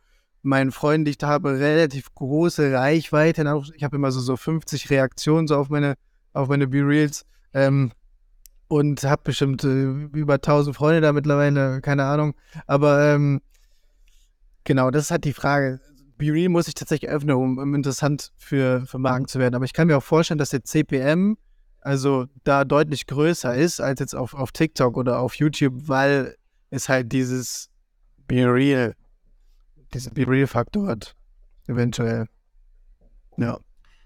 meinen Freunden, die ich da habe, relativ große Reichweite. Ich habe immer so, so 50 Reaktionen so auf meine, auf meine B-Reels. Ähm, und habe bestimmt äh, über 1000 Freunde da mittlerweile, keine Ahnung. Aber ähm, Genau, das ist halt die Frage. BeReal muss sich tatsächlich öffnen, um, um interessant für, für Marken zu werden. Aber ich kann mir auch vorstellen, dass der CPM also da deutlich größer ist als jetzt auf, auf TikTok oder auf YouTube, weil es halt dieses BeReal, diesen BeReal-Faktor hat. Eventuell. Ja.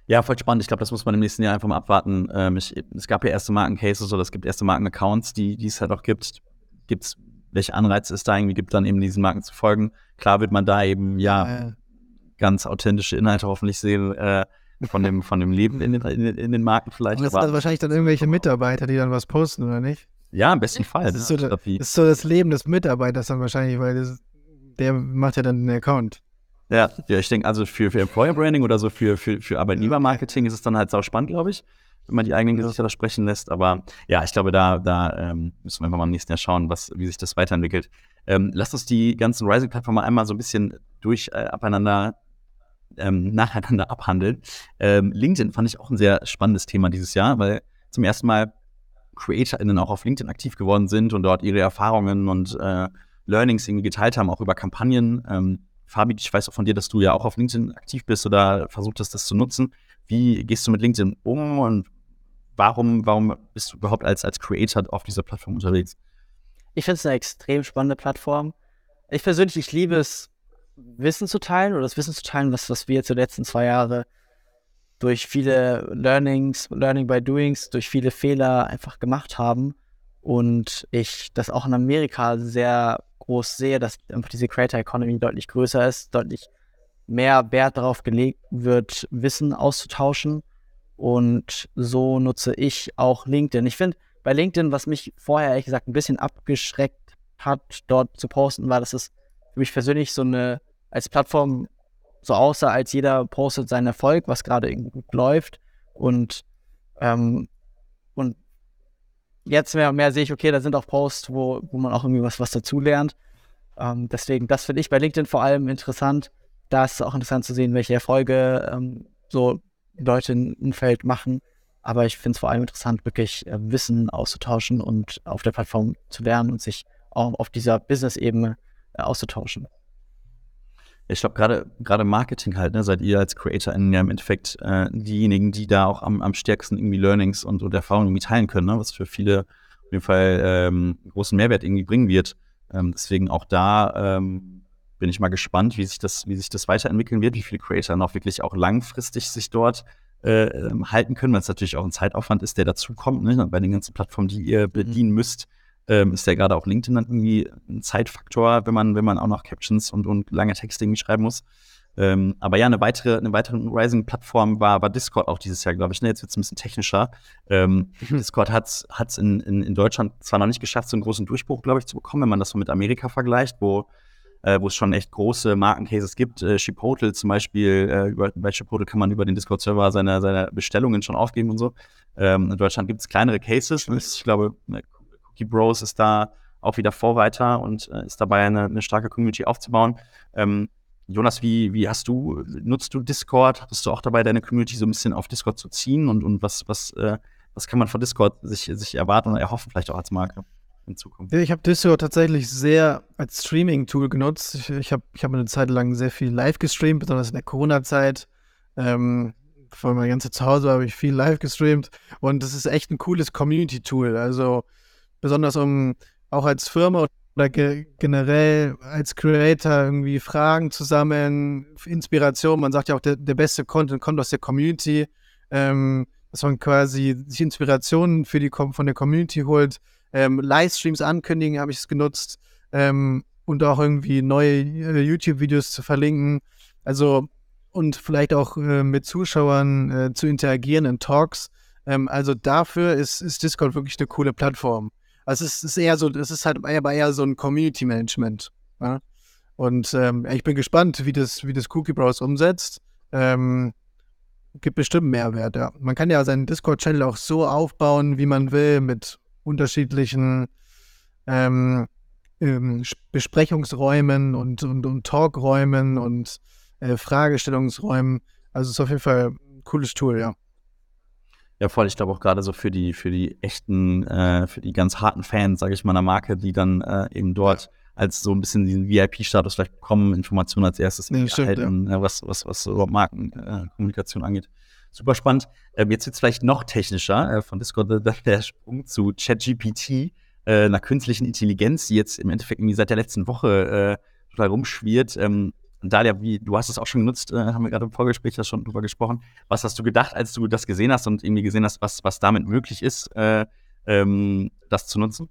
Ja, voll spannend. Ich glaube, das muss man im nächsten Jahr einfach mal abwarten. Ähm, ich, es gab ja erste Markencases oder es gibt erste Markenaccounts, die, die es halt auch gibt. Gibt es welche Anreize es da irgendwie gibt, dann eben diesen Marken zu folgen. Klar wird man da eben, ja, äh. ganz authentische Inhalte hoffentlich sehen, äh, von dem, von dem Leben in den, in, in den Marken vielleicht. Und das sind also wahrscheinlich dann irgendwelche Mitarbeiter, die dann was posten, oder nicht? Ja, im besten Fall. Das, ist so, das, ist so das Leben des Mitarbeiters dann wahrscheinlich, weil das, der macht ja dann den Account. Ja, ja ich denke, also für, für Employer Branding oder so für, für, für Arbeitnehmermarketing ist es dann halt sau spannend, glaube ich wenn man die eigenen Gesichter da sprechen lässt. Aber ja, ich glaube, da, da ähm, müssen wir einfach mal im nächsten Jahr schauen, was, wie sich das weiterentwickelt. Ähm, lasst uns die ganzen Rising-Plattformen einmal so ein bisschen durch äh, abeinander ähm, nacheinander abhandeln. Ähm, LinkedIn fand ich auch ein sehr spannendes Thema dieses Jahr, weil zum ersten Mal CreatorInnen auch auf LinkedIn aktiv geworden sind und dort ihre Erfahrungen und äh, Learnings irgendwie geteilt haben, auch über Kampagnen. Ähm, Fabi, ich weiß auch von dir, dass du ja auch auf LinkedIn aktiv bist oder versucht hast, das zu nutzen. Wie gehst du mit LinkedIn um und warum, warum bist du überhaupt als, als Creator auf dieser Plattform unterwegs? Ich finde es eine extrem spannende Plattform. Ich persönlich, ich liebe es, Wissen zu teilen oder das Wissen zu teilen, was, was wir jetzt die letzten zwei Jahre durch viele Learnings, Learning by Doings, durch viele Fehler einfach gemacht haben. Und ich das auch in Amerika sehr groß sehe, dass einfach diese Creator Economy deutlich größer ist, deutlich mehr Wert darauf gelegt wird, Wissen auszutauschen. Und so nutze ich auch LinkedIn. Ich finde, bei LinkedIn, was mich vorher ehrlich gesagt ein bisschen abgeschreckt hat, dort zu posten, war, dass es für mich persönlich so eine, als Plattform so aussah, als jeder postet seinen Erfolg, was gerade gut läuft. Und, ähm, jetzt mehr und mehr sehe ich, okay, da sind auch Posts, wo, wo man auch irgendwie was, was dazulernt. Ähm, deswegen, das finde ich bei LinkedIn vor allem interessant. Da ist es auch interessant zu sehen, welche Erfolge ähm, so Leute im Umfeld machen. Aber ich finde es vor allem interessant, wirklich äh, Wissen auszutauschen und auf der Plattform zu lernen und sich auch auf dieser Business-Ebene äh, auszutauschen. Ich glaube, gerade gerade Marketing halt, ne, seid ihr als CreatorInnen ja im Endeffekt äh, diejenigen, die da auch am, am stärksten irgendwie Learnings und, und Erfahrungen irgendwie teilen können, ne, was für viele auf jeden Fall ähm, großen Mehrwert irgendwie bringen wird. Ähm, deswegen auch da ähm, bin ich mal gespannt, wie sich das, wie sich das weiterentwickeln wird, wie viele Creator noch wirklich auch langfristig sich dort äh, halten können, weil es natürlich auch ein Zeitaufwand ist, der dazukommt. Ne? Bei den ganzen Plattformen, die ihr bedienen müsst, ähm, ist ja gerade auch LinkedIn dann irgendwie ein Zeitfaktor, wenn man, wenn man auch noch Captions und, und lange Texte irgendwie schreiben muss. Ähm, aber ja, eine weitere, eine weitere Rising-Plattform war, war Discord auch dieses Jahr, glaube ich. Ne? Jetzt wird es ein bisschen technischer. Ähm, mhm. Discord hat es in, in, in Deutschland zwar noch nicht geschafft, so einen großen Durchbruch, glaube ich, zu bekommen, wenn man das so mit Amerika vergleicht, wo äh, wo es schon echt große Markencases gibt. Äh, Chipotle zum Beispiel, äh, über, bei Chipotle kann man über den Discord-Server seine, seine Bestellungen schon aufgeben und so. Ähm, in Deutschland gibt es kleinere Cases. Ich glaube, Cookie Bros ist da auch wieder Vorreiter und äh, ist dabei, eine, eine, starke Community aufzubauen. Ähm, Jonas, wie, wie hast du, nutzt du Discord? Bist du auch dabei, deine Community so ein bisschen auf Discord zu ziehen? Und, und was, was, äh, was kann man von Discord sich, sich erwarten und erhoffen, vielleicht auch als Marke? in Zukunft? Ich habe Discord tatsächlich sehr als Streaming-Tool genutzt. Ich, ich habe ich hab eine Zeit lang sehr viel live gestreamt, besonders in der Corona-Zeit. Ähm, vor meiner ganze Zuhause habe ich viel live gestreamt und das ist echt ein cooles Community-Tool. Also besonders um auch als Firma oder ge generell als Creator irgendwie Fragen zu sammeln, Inspiration. Man sagt ja auch, der, der beste Content kommt aus der Community. Ähm, dass man quasi sich Inspirationen für die von der Community holt ähm, Livestreams ankündigen, habe ich es genutzt. Ähm, und auch irgendwie neue äh, YouTube-Videos zu verlinken. Also und vielleicht auch äh, mit Zuschauern äh, zu interagieren in Talks. Ähm, also dafür ist, ist Discord wirklich eine coole Plattform. Also es ist eher so, es ist halt eher, eher so ein Community Management. Ja? Und ähm, ich bin gespannt, wie das, wie das Cookie Browse umsetzt. Ähm, gibt bestimmt Mehrwert, ja. Man kann ja seinen Discord-Channel auch so aufbauen, wie man will, mit unterschiedlichen ähm, ähm, Besprechungsräumen und, und, und Talkräumen und äh, Fragestellungsräumen. Also es ist auf jeden Fall ein cooles Tool, ja. Ja, voll. Ich glaube auch gerade so für die, für die echten, äh, für die ganz harten Fans, sage ich mal, einer Marke, die dann äh, eben dort als so ein bisschen diesen VIP-Status vielleicht bekommen, Informationen als erstes nee, stimmt, erhalten, ja. was, was, was so Markenkommunikation äh, angeht super spannend. Ähm, jetzt wird es vielleicht noch technischer äh, von Discord, der, der Sprung zu ChatGPT, äh, einer künstlichen Intelligenz, die jetzt im Endeffekt irgendwie seit der letzten Woche äh, total rumschwirrt. Ähm, Dalia, wie, du hast es auch schon genutzt, äh, haben wir gerade im Vorgespräch ja schon drüber gesprochen. Was hast du gedacht, als du das gesehen hast und irgendwie gesehen hast, was, was damit möglich ist, äh, ähm, das zu nutzen?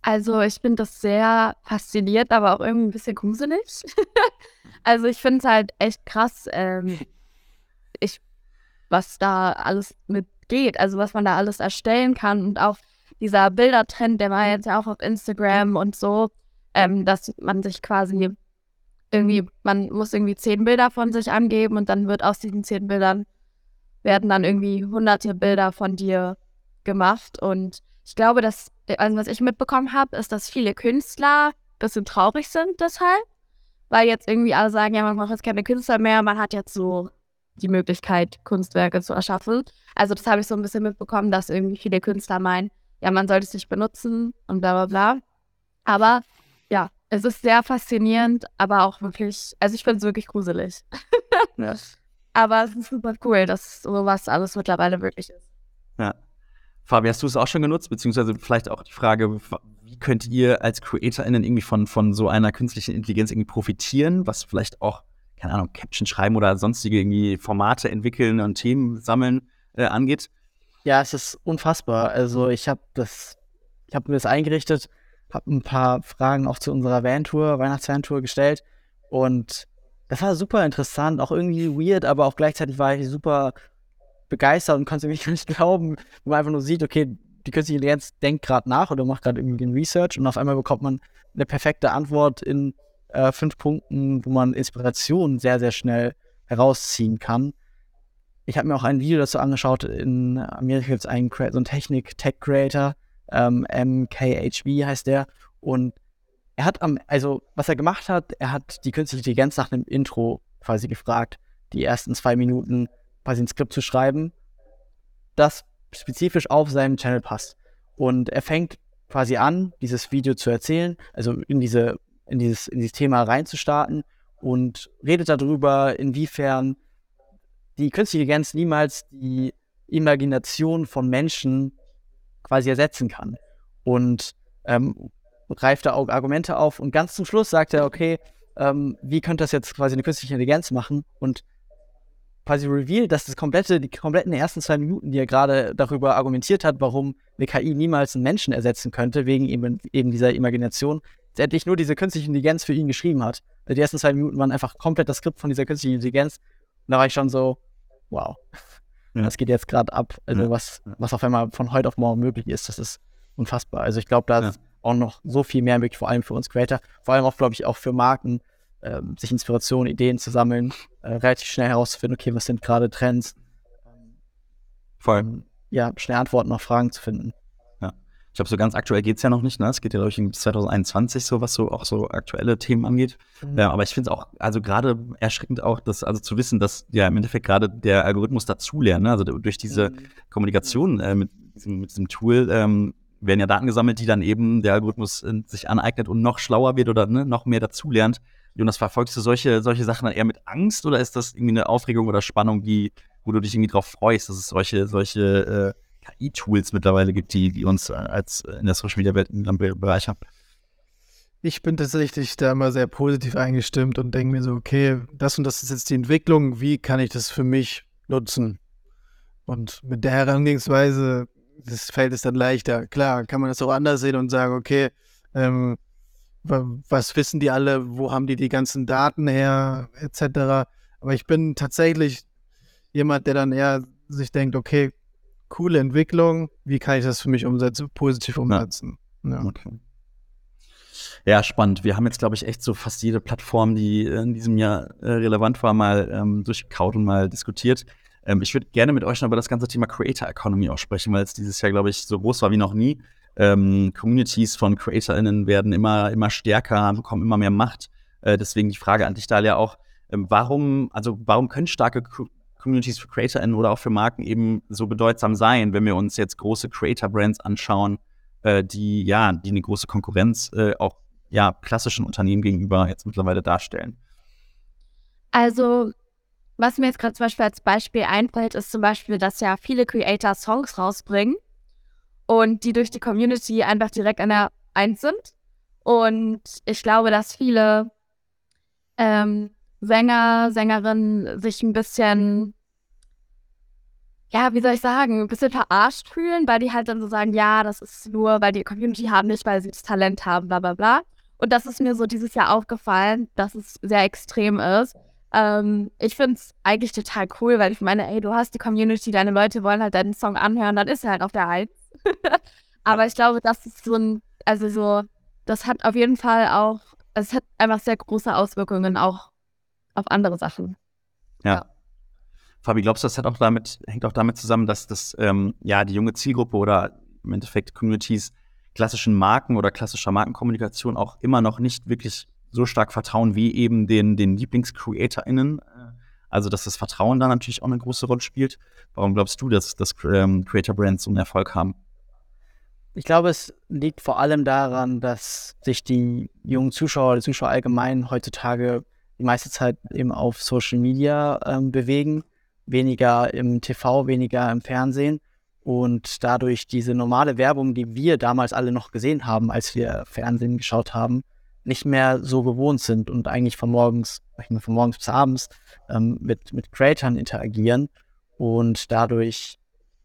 Also ich finde das sehr fasziniert, aber auch irgendwie ein bisschen gruselig. also ich finde es halt echt krass, ähm, ich, was da alles mit geht, also was man da alles erstellen kann und auch dieser Bildertrend, der war jetzt ja auch auf Instagram und so, ähm, dass man sich quasi irgendwie, man muss irgendwie zehn Bilder von sich angeben und dann wird aus diesen zehn Bildern werden dann irgendwie hunderte Bilder von dir gemacht und ich glaube, dass, also was ich mitbekommen habe, ist, dass viele Künstler ein bisschen traurig sind deshalb, weil jetzt irgendwie alle sagen, ja, man braucht jetzt keine Künstler mehr, man hat jetzt so die Möglichkeit, Kunstwerke zu erschaffen. Also das habe ich so ein bisschen mitbekommen, dass irgendwie viele Künstler meinen, ja, man sollte es nicht benutzen und bla bla bla. Aber ja, es ist sehr faszinierend, aber auch wirklich, also ich finde es wirklich gruselig. ja. Aber es ist super cool, dass sowas alles mittlerweile möglich ist. Ja. Fabi, hast du es auch schon genutzt? Beziehungsweise vielleicht auch die Frage, wie könnt ihr als CreatorInnen irgendwie von, von so einer künstlichen Intelligenz irgendwie profitieren, was vielleicht auch keine Ahnung, Caption schreiben oder sonstige irgendwie Formate entwickeln und Themen sammeln äh, angeht? Ja, es ist unfassbar. Also ich habe das, ich habe mir das eingerichtet, habe ein paar Fragen auch zu unserer Van-Tour, Weihnachtsvan-Tour gestellt und das war super interessant, auch irgendwie weird, aber auch gleichzeitig war ich super begeistert und konnte mich nicht glauben, wo man einfach nur sieht, okay, die künstliche Intelligenz denkt gerade nach oder macht gerade irgendwie ein Research und auf einmal bekommt man eine perfekte Antwort in äh, fünf Punkten, wo man Inspiration sehr, sehr schnell herausziehen kann. Ich habe mir auch ein Video dazu angeschaut. In Amerika gibt es einen so einen Technik-Tech-Creator, ähm, MKHB heißt der. Und er hat am, also was er gemacht hat, er hat die künstliche Intelligenz nach einem Intro quasi gefragt, die ersten zwei Minuten quasi ein Skript zu schreiben, das spezifisch auf seinem Channel passt. Und er fängt quasi an, dieses Video zu erzählen, also in diese in dieses, in dieses Thema reinzustarten und redet darüber, inwiefern die künstliche Intelligenz niemals die Imagination von Menschen quasi ersetzen kann. Und ähm, greift da auch Argumente auf und ganz zum Schluss sagt er, okay, ähm, wie könnte das jetzt quasi eine künstliche Intelligenz machen? Und quasi revealed, dass das komplette, die kompletten ersten zwei Minuten, die er gerade darüber argumentiert hat, warum eine KI niemals einen Menschen ersetzen könnte, wegen eben, eben dieser Imagination, letztendlich nur diese künstliche Intelligenz für ihn geschrieben hat. Die ersten zwei Minuten waren einfach komplett das Skript von dieser künstlichen Intelligenz. Und da war ich schon so, wow, ja. das geht jetzt gerade ab. Also ja. was, was auf einmal von heute auf morgen möglich ist, das ist unfassbar. Also ich glaube, da, ja. auch noch so viel mehr möglich, vor allem für uns Creator, vor allem auch, glaube ich, auch für Marken, äh, sich Inspiration, Ideen zu sammeln, äh, relativ schnell herauszufinden, okay, was sind gerade Trends, Vor allem, ja, schnell Antworten auf Fragen zu finden. Ich glaube, so ganz aktuell geht es ja noch nicht, ne? Es geht ja, glaube ich, bis 2021 so, was so auch so aktuelle Themen angeht. Ja, aber ich finde es auch, also gerade erschreckend auch, dass, also zu wissen, dass ja im Endeffekt gerade der Algorithmus dazulernt, ne? Also durch diese Mhm. Kommunikation äh, mit, diesem, mit diesem Tool ähm, werden ja Daten gesammelt, die dann eben der Algorithmus äh, sich aneignet und noch schlauer wird oder ne, noch mehr dazulernt. Jonas, verfolgst du solche, solche Sachen dann eher mit Angst oder ist das irgendwie eine Aufregung oder Spannung, die, wo du dich irgendwie drauf freust, dass es solche, solche äh, KI-Tools mittlerweile gibt, die, die uns äh, als äh, in der Social Media Welt dann be- bereichern? Ich bin tatsächlich da immer sehr positiv eingestimmt und denke mir so, okay, das und das ist jetzt die Entwicklung, wie kann ich das für mich nutzen? Und mit der Herangehensweise, das fällt es dann leichter. Klar, kann man das auch anders sehen und sagen, okay, ähm, wa- was wissen die alle, wo haben die die ganzen Daten her, etc. Aber ich bin tatsächlich jemand, der dann eher sich denkt, okay, coole Entwicklung, wie kann ich das für mich umsetzen, positiv umsetzen? Ja. Okay. Ja, spannend. Wir haben jetzt, glaube ich, echt so fast jede Plattform, die in diesem Jahr äh, relevant war, mal ähm, durchgekaut und mal diskutiert. Ähm, ich würde gerne mit euch noch über das ganze Thema Creator Economy auch sprechen, weil es dieses Jahr, glaube ich, so groß war wie noch nie. Ähm, Communities von CreatorInnen werden immer, immer stärker, bekommen immer mehr Macht. Äh, deswegen die Frage an dich, Dalia, auch, ähm, warum, also warum können starke Communities für CreatorInnen oder auch für Marken eben so bedeutsam sein, wenn wir uns jetzt große Creator-Brands anschauen, äh, die ja, die eine große Konkurrenz äh, auch ja, klassischen Unternehmen gegenüber jetzt mittlerweile darstellen. Also, was mir jetzt gerade zum Beispiel als Beispiel einfällt, ist zum Beispiel, dass ja viele Creator Songs rausbringen und die durch die Community einfach direkt an der Eins sind. Und ich glaube, dass viele ähm, Sänger, Sängerinnen sich ein bisschen, ja, wie soll ich sagen, ein bisschen verarscht fühlen, weil die halt dann so sagen, ja, das ist nur, weil die Community haben, nicht weil sie das Talent haben, bla bla bla. Und das ist mir so dieses Jahr aufgefallen, dass es sehr extrem ist. Ähm, ich finde es eigentlich total cool, weil ich meine, ey, du hast die Community, deine Leute wollen halt deinen Song anhören, dann ist er halt auf der Eins. Aber ich glaube, das ist so ein, also so, das hat auf jeden Fall auch, es hat einfach sehr große Auswirkungen auch auf andere Sachen. Fabi, glaubst du, das hat auch damit, hängt auch damit zusammen, dass das ähm, ja die junge Zielgruppe oder im Endeffekt Communities klassischen Marken oder klassischer Markenkommunikation auch immer noch nicht wirklich so stark vertrauen wie eben den, den Lieblings-CreatorInnen? Äh, Also, dass das Vertrauen da natürlich auch eine große Rolle spielt. Warum glaubst du, dass, dass ähm, Creator-Brands so einen Erfolg haben? Ich glaube, es liegt vor allem daran, dass sich die jungen Zuschauer, die Zuschauer allgemein heutzutage die meiste Zeit eben auf Social Media ähm, bewegen, weniger im TV, weniger im Fernsehen und dadurch diese normale Werbung, die wir damals alle noch gesehen haben, als wir Fernsehen geschaut haben, nicht mehr so gewohnt sind und eigentlich von morgens, von morgens bis abends ähm, mit, mit Creatern interagieren und dadurch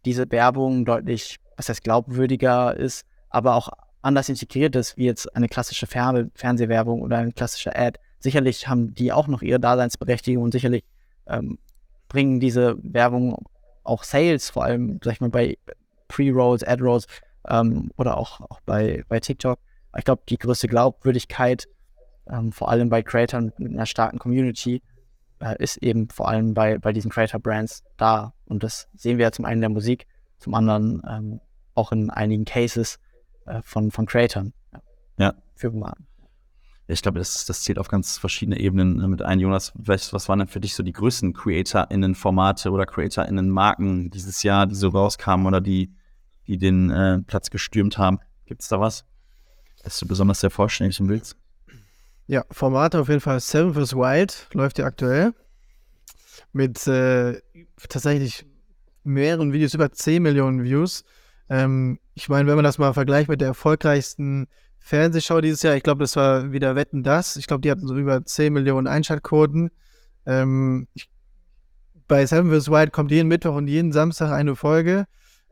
diese Werbung deutlich, was heißt glaubwürdiger ist, aber auch anders integriert ist, wie jetzt eine klassische Fer Fernsehwerbung oder eine klassische Ad. Sicherlich haben die auch noch ihre Daseinsberechtigung und sicherlich ähm, bringen diese Werbung auch Sales, vor allem, sag ich mal, bei Pre-Rolls, Ad-Rolls ähm, oder auch, auch bei, bei TikTok. Ich glaube, die größte Glaubwürdigkeit, ähm, vor allem bei Creators mit einer starken Community, äh, ist eben vor allem bei, bei diesen Creator-Brands da. Und das sehen wir ja zum einen in der Musik, zum anderen ähm, auch in einigen Cases äh, von, von Creatoren. Ja. Für Marken. Ich glaube, das, das zählt auf ganz verschiedene Ebenen äh, mit ein. Jonas, was, was waren denn für dich so die größten CreatorInnen-Formate oder CreatorInnen-Marken dieses Jahr, die so rauskamen oder die, die den äh, Platz gestürmt haben? Gibt es da was, das du besonders sehr vorstellen willst? Ja, Formate auf jeden Fall. Seven vs. Wild läuft ja aktuell. Mit äh, tatsächlich mehreren Videos, über 10 Millionen Views. Ähm, ich meine, wenn man das mal vergleicht mit der erfolgreichsten Fernsehshow dieses Jahr, ich glaube, das war wieder Wetten das. Ich glaube, die hatten so über 10 Millionen Einschaltquoten. Ähm, bei Seven vs. Wild kommt jeden Mittwoch und jeden Samstag eine Folge.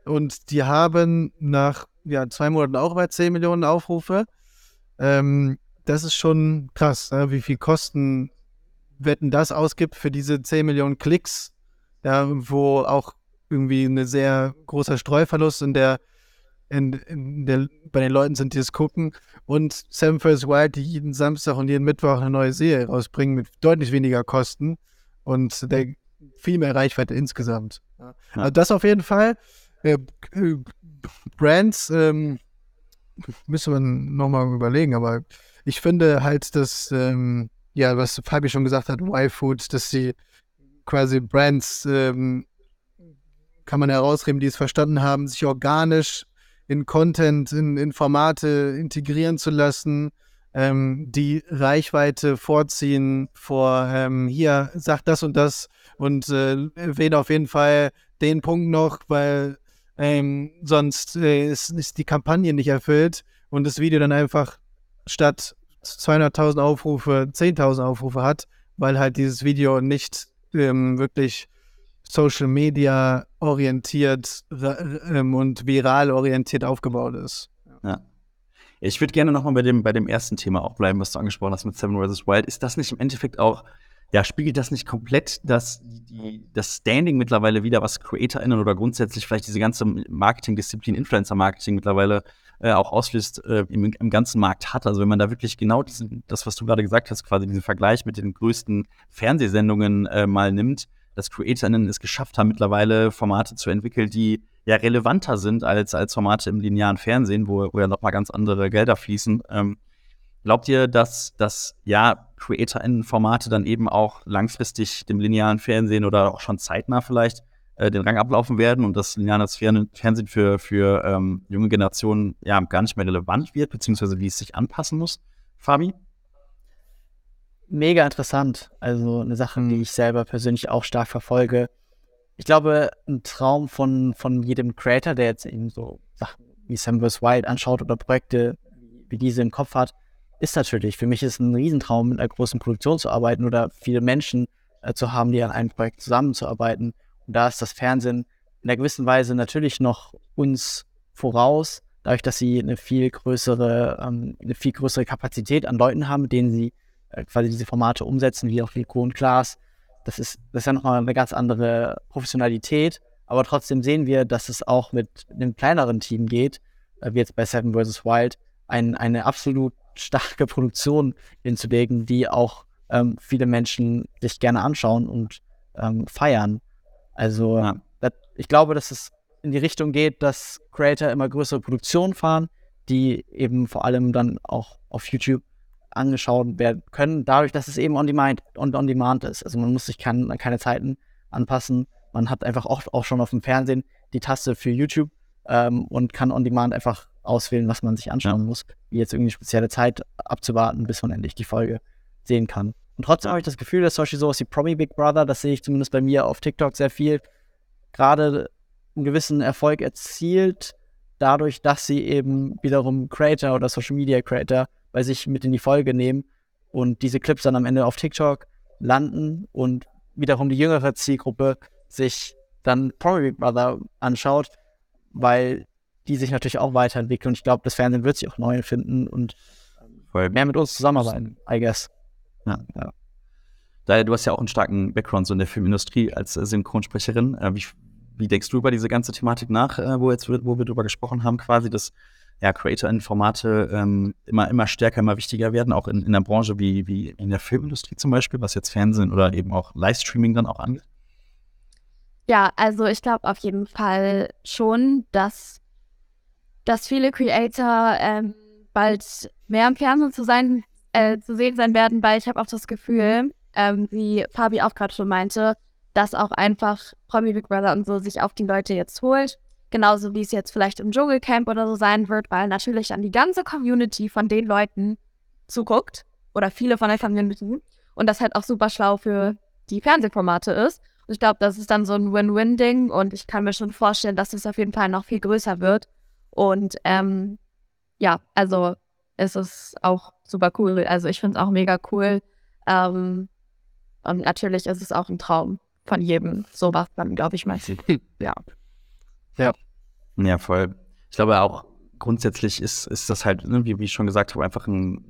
Und die haben nach ja, zwei Monaten auch über 10 Millionen Aufrufe. Ähm, das ist schon krass, ne? wie viel Kosten Wetten das ausgibt für diese 10 Millionen Klicks, ja, wo auch irgendwie ein sehr großer Streuverlust in der in, in der, bei den Leuten sind, die es gucken. Und Seven First Wild, die jeden Samstag und jeden Mittwoch eine neue Serie rausbringen mit deutlich weniger Kosten und der viel mehr Reichweite insgesamt. Ja. Also das auf jeden Fall. Äh, äh, Brands ähm, müsste man nochmal überlegen, aber ich finde halt, dass, ähm, ja, was Fabi schon gesagt hat, Y-Food, dass sie quasi Brands ähm, kann man herausreden, die es verstanden haben, sich organisch in Content, in, in Formate integrieren zu lassen, ähm, die Reichweite vorziehen vor, ähm, hier, sagt das und das und äh, erwähne auf jeden Fall den Punkt noch, weil ähm, sonst äh, ist, ist die Kampagne nicht erfüllt und das Video dann einfach statt 200.000 Aufrufe 10.000 Aufrufe hat, weil halt dieses Video nicht ähm, wirklich Social Media orientiert ähm, und viral orientiert aufgebaut ist. Ja. Ich würde gerne nochmal bei dem, bei dem ersten Thema auch bleiben, was du angesprochen hast mit Seven vs. Wild. Ist das nicht im Endeffekt auch, ja, spiegelt das nicht komplett das, die, das Standing mittlerweile wieder, was CreatorInnen oder grundsätzlich vielleicht diese ganze Marketing-Disziplin, Influencer-Marketing mittlerweile äh, auch auslöst, äh, im, im, ganzen Markt hat. Also wenn man da wirklich genau diesen, das, was du gerade gesagt hast, quasi diesen Vergleich mit den größten Fernsehsendungen äh, mal nimmt, dass CreatorInnen es geschafft haben, mittlerweile Formate zu entwickeln, die ja relevanter sind als, als Formate im linearen Fernsehen, wo, wo ja nochmal ganz andere Gelder fließen. Ähm, glaubt ihr, dass, dass ja CreatorInnen-Formate dann eben auch langfristig dem linearen Fernsehen oder auch schon zeitnah vielleicht äh, den Rang ablaufen werden und das lineare Fernsehen für, für ähm, junge Generationen ja gar nicht mehr relevant wird, beziehungsweise wie es sich anpassen muss? Fabi? Mega interessant. Also eine Sache, die ich selber persönlich auch stark verfolge. Ich glaube, ein Traum von, von jedem Creator, der jetzt eben so Sachen wie Sam vs. Wild anschaut oder Projekte wie diese im Kopf hat, ist natürlich, für mich ist ein Riesentraum, mit einer großen Produktion zu arbeiten oder viele Menschen äh, zu haben, die an einem Projekt zusammenzuarbeiten. Und da ist das Fernsehen in einer gewissen Weise natürlich noch uns voraus, dadurch, dass sie eine viel größere, ähm, eine viel größere Kapazität an Leuten haben, mit denen sie äh, quasi diese Formate umsetzen, wie auch Rico und Klaas. Das ist, das ist ja nochmal eine ganz andere Professionalität. Aber trotzdem sehen wir, dass es auch mit einem kleineren Team geht, äh, wie jetzt bei Seven vs. Wild, ein, eine absolut starke Produktion hinzulegen, die auch ähm, viele Menschen sich gerne anschauen und ähm, feiern. Also ja. das, ich glaube, dass es in die Richtung geht, dass Creator immer größere Produktionen fahren, die eben vor allem dann auch auf YouTube angeschaut werden können, dadurch, dass es eben on demand, on, on demand ist. Also man muss sich kann, keine Zeiten anpassen. Man hat einfach oft auch schon auf dem Fernsehen die Taste für YouTube ähm, und kann on demand einfach auswählen, was man sich anschauen ja. muss, wie jetzt irgendwie spezielle Zeit abzuwarten, bis man endlich die Folge sehen kann. Und trotzdem habe ich das Gefühl, dass zum Beispiel sowas wie Promi Big Brother, das sehe ich zumindest bei mir auf TikTok sehr viel, gerade einen gewissen Erfolg erzielt, dadurch, dass sie eben wiederum Creator oder Social Media Creator bei sich mit in die Folge nehmen und diese Clips dann am Ende auf TikTok landen und wiederum die jüngere Zielgruppe sich dann Promi Big Brother anschaut, weil die sich natürlich auch weiterentwickeln. Und ich glaube, das Fernsehen wird sich auch neu finden und Voll. mehr mit uns zusammenarbeiten, I guess. Ja. ja. Daher, du hast ja auch einen starken Background so in der Filmindustrie als äh, Synchronsprecherin. Äh, wie, wie, denkst du über diese ganze Thematik nach, äh, wo, jetzt, wo wir darüber gesprochen haben, quasi, dass ja, Creator-Formate ähm, immer, immer stärker, immer wichtiger werden, auch in, in der Branche wie, wie in der Filmindustrie zum Beispiel, was jetzt Fernsehen oder eben auch Livestreaming dann auch angeht? Ja, also ich glaube auf jeden Fall schon, dass, dass viele Creator ähm, bald mehr im Fernsehen zu sein, äh, zu sehen sein werden, weil ich habe auch das Gefühl, ähm, wie Fabi auch gerade schon meinte, dass auch einfach Promi Big Brother und so sich auf die Leute jetzt holt Genauso wie es jetzt vielleicht im Dschungelcamp oder so sein wird, weil natürlich dann die ganze Community von den Leuten zuguckt oder viele von der Community und das halt auch super schlau für die Fernsehformate ist. Und ich glaube, das ist dann so ein Win-Win-Ding und ich kann mir schon vorstellen, dass es auf jeden Fall noch viel größer wird. Und ähm, ja, also es ist auch super cool. Also ich finde es auch mega cool. Ähm, und natürlich ist es auch ein Traum von jedem, sowas dann, glaube ich, mal. ja. Ja. Ja, voll. Ich glaube auch grundsätzlich ist, ist das halt, ne, wie, wie ich schon gesagt habe, einfach ein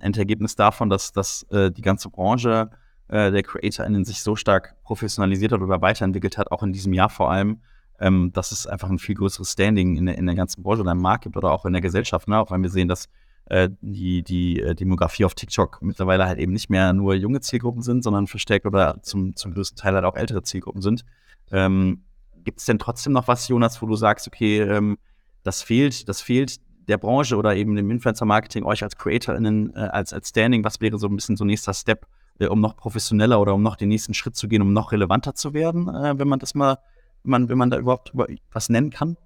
Endergebnis davon, dass, dass äh, die ganze Branche äh, der CreatorInnen sich so stark professionalisiert hat oder weiterentwickelt hat, auch in diesem Jahr vor allem. ähm, dass es einfach ein viel größeres Standing in der, in der ganzen Branche oder im Markt gibt oder auch in der Gesellschaft, ne? auch wenn wir sehen, dass äh, die, die äh, Demografie auf TikTok mittlerweile halt eben nicht mehr nur junge Zielgruppen sind, sondern verstärkt oder zum, zum größten Teil halt auch ältere Zielgruppen sind. Ähm, Gibt es denn trotzdem noch was, Jonas, wo du sagst, okay, ähm, das fehlt, das fehlt der Branche oder eben dem Influencer-Marketing, euch als CreatorInnen, äh, als, als Standing, was wäre so ein bisschen so nächster Step, äh, um noch professioneller oder um noch den nächsten Schritt zu gehen, um noch relevanter zu werden, äh, wenn man das mal, wenn man, wenn man da überhaupt was nennen kann?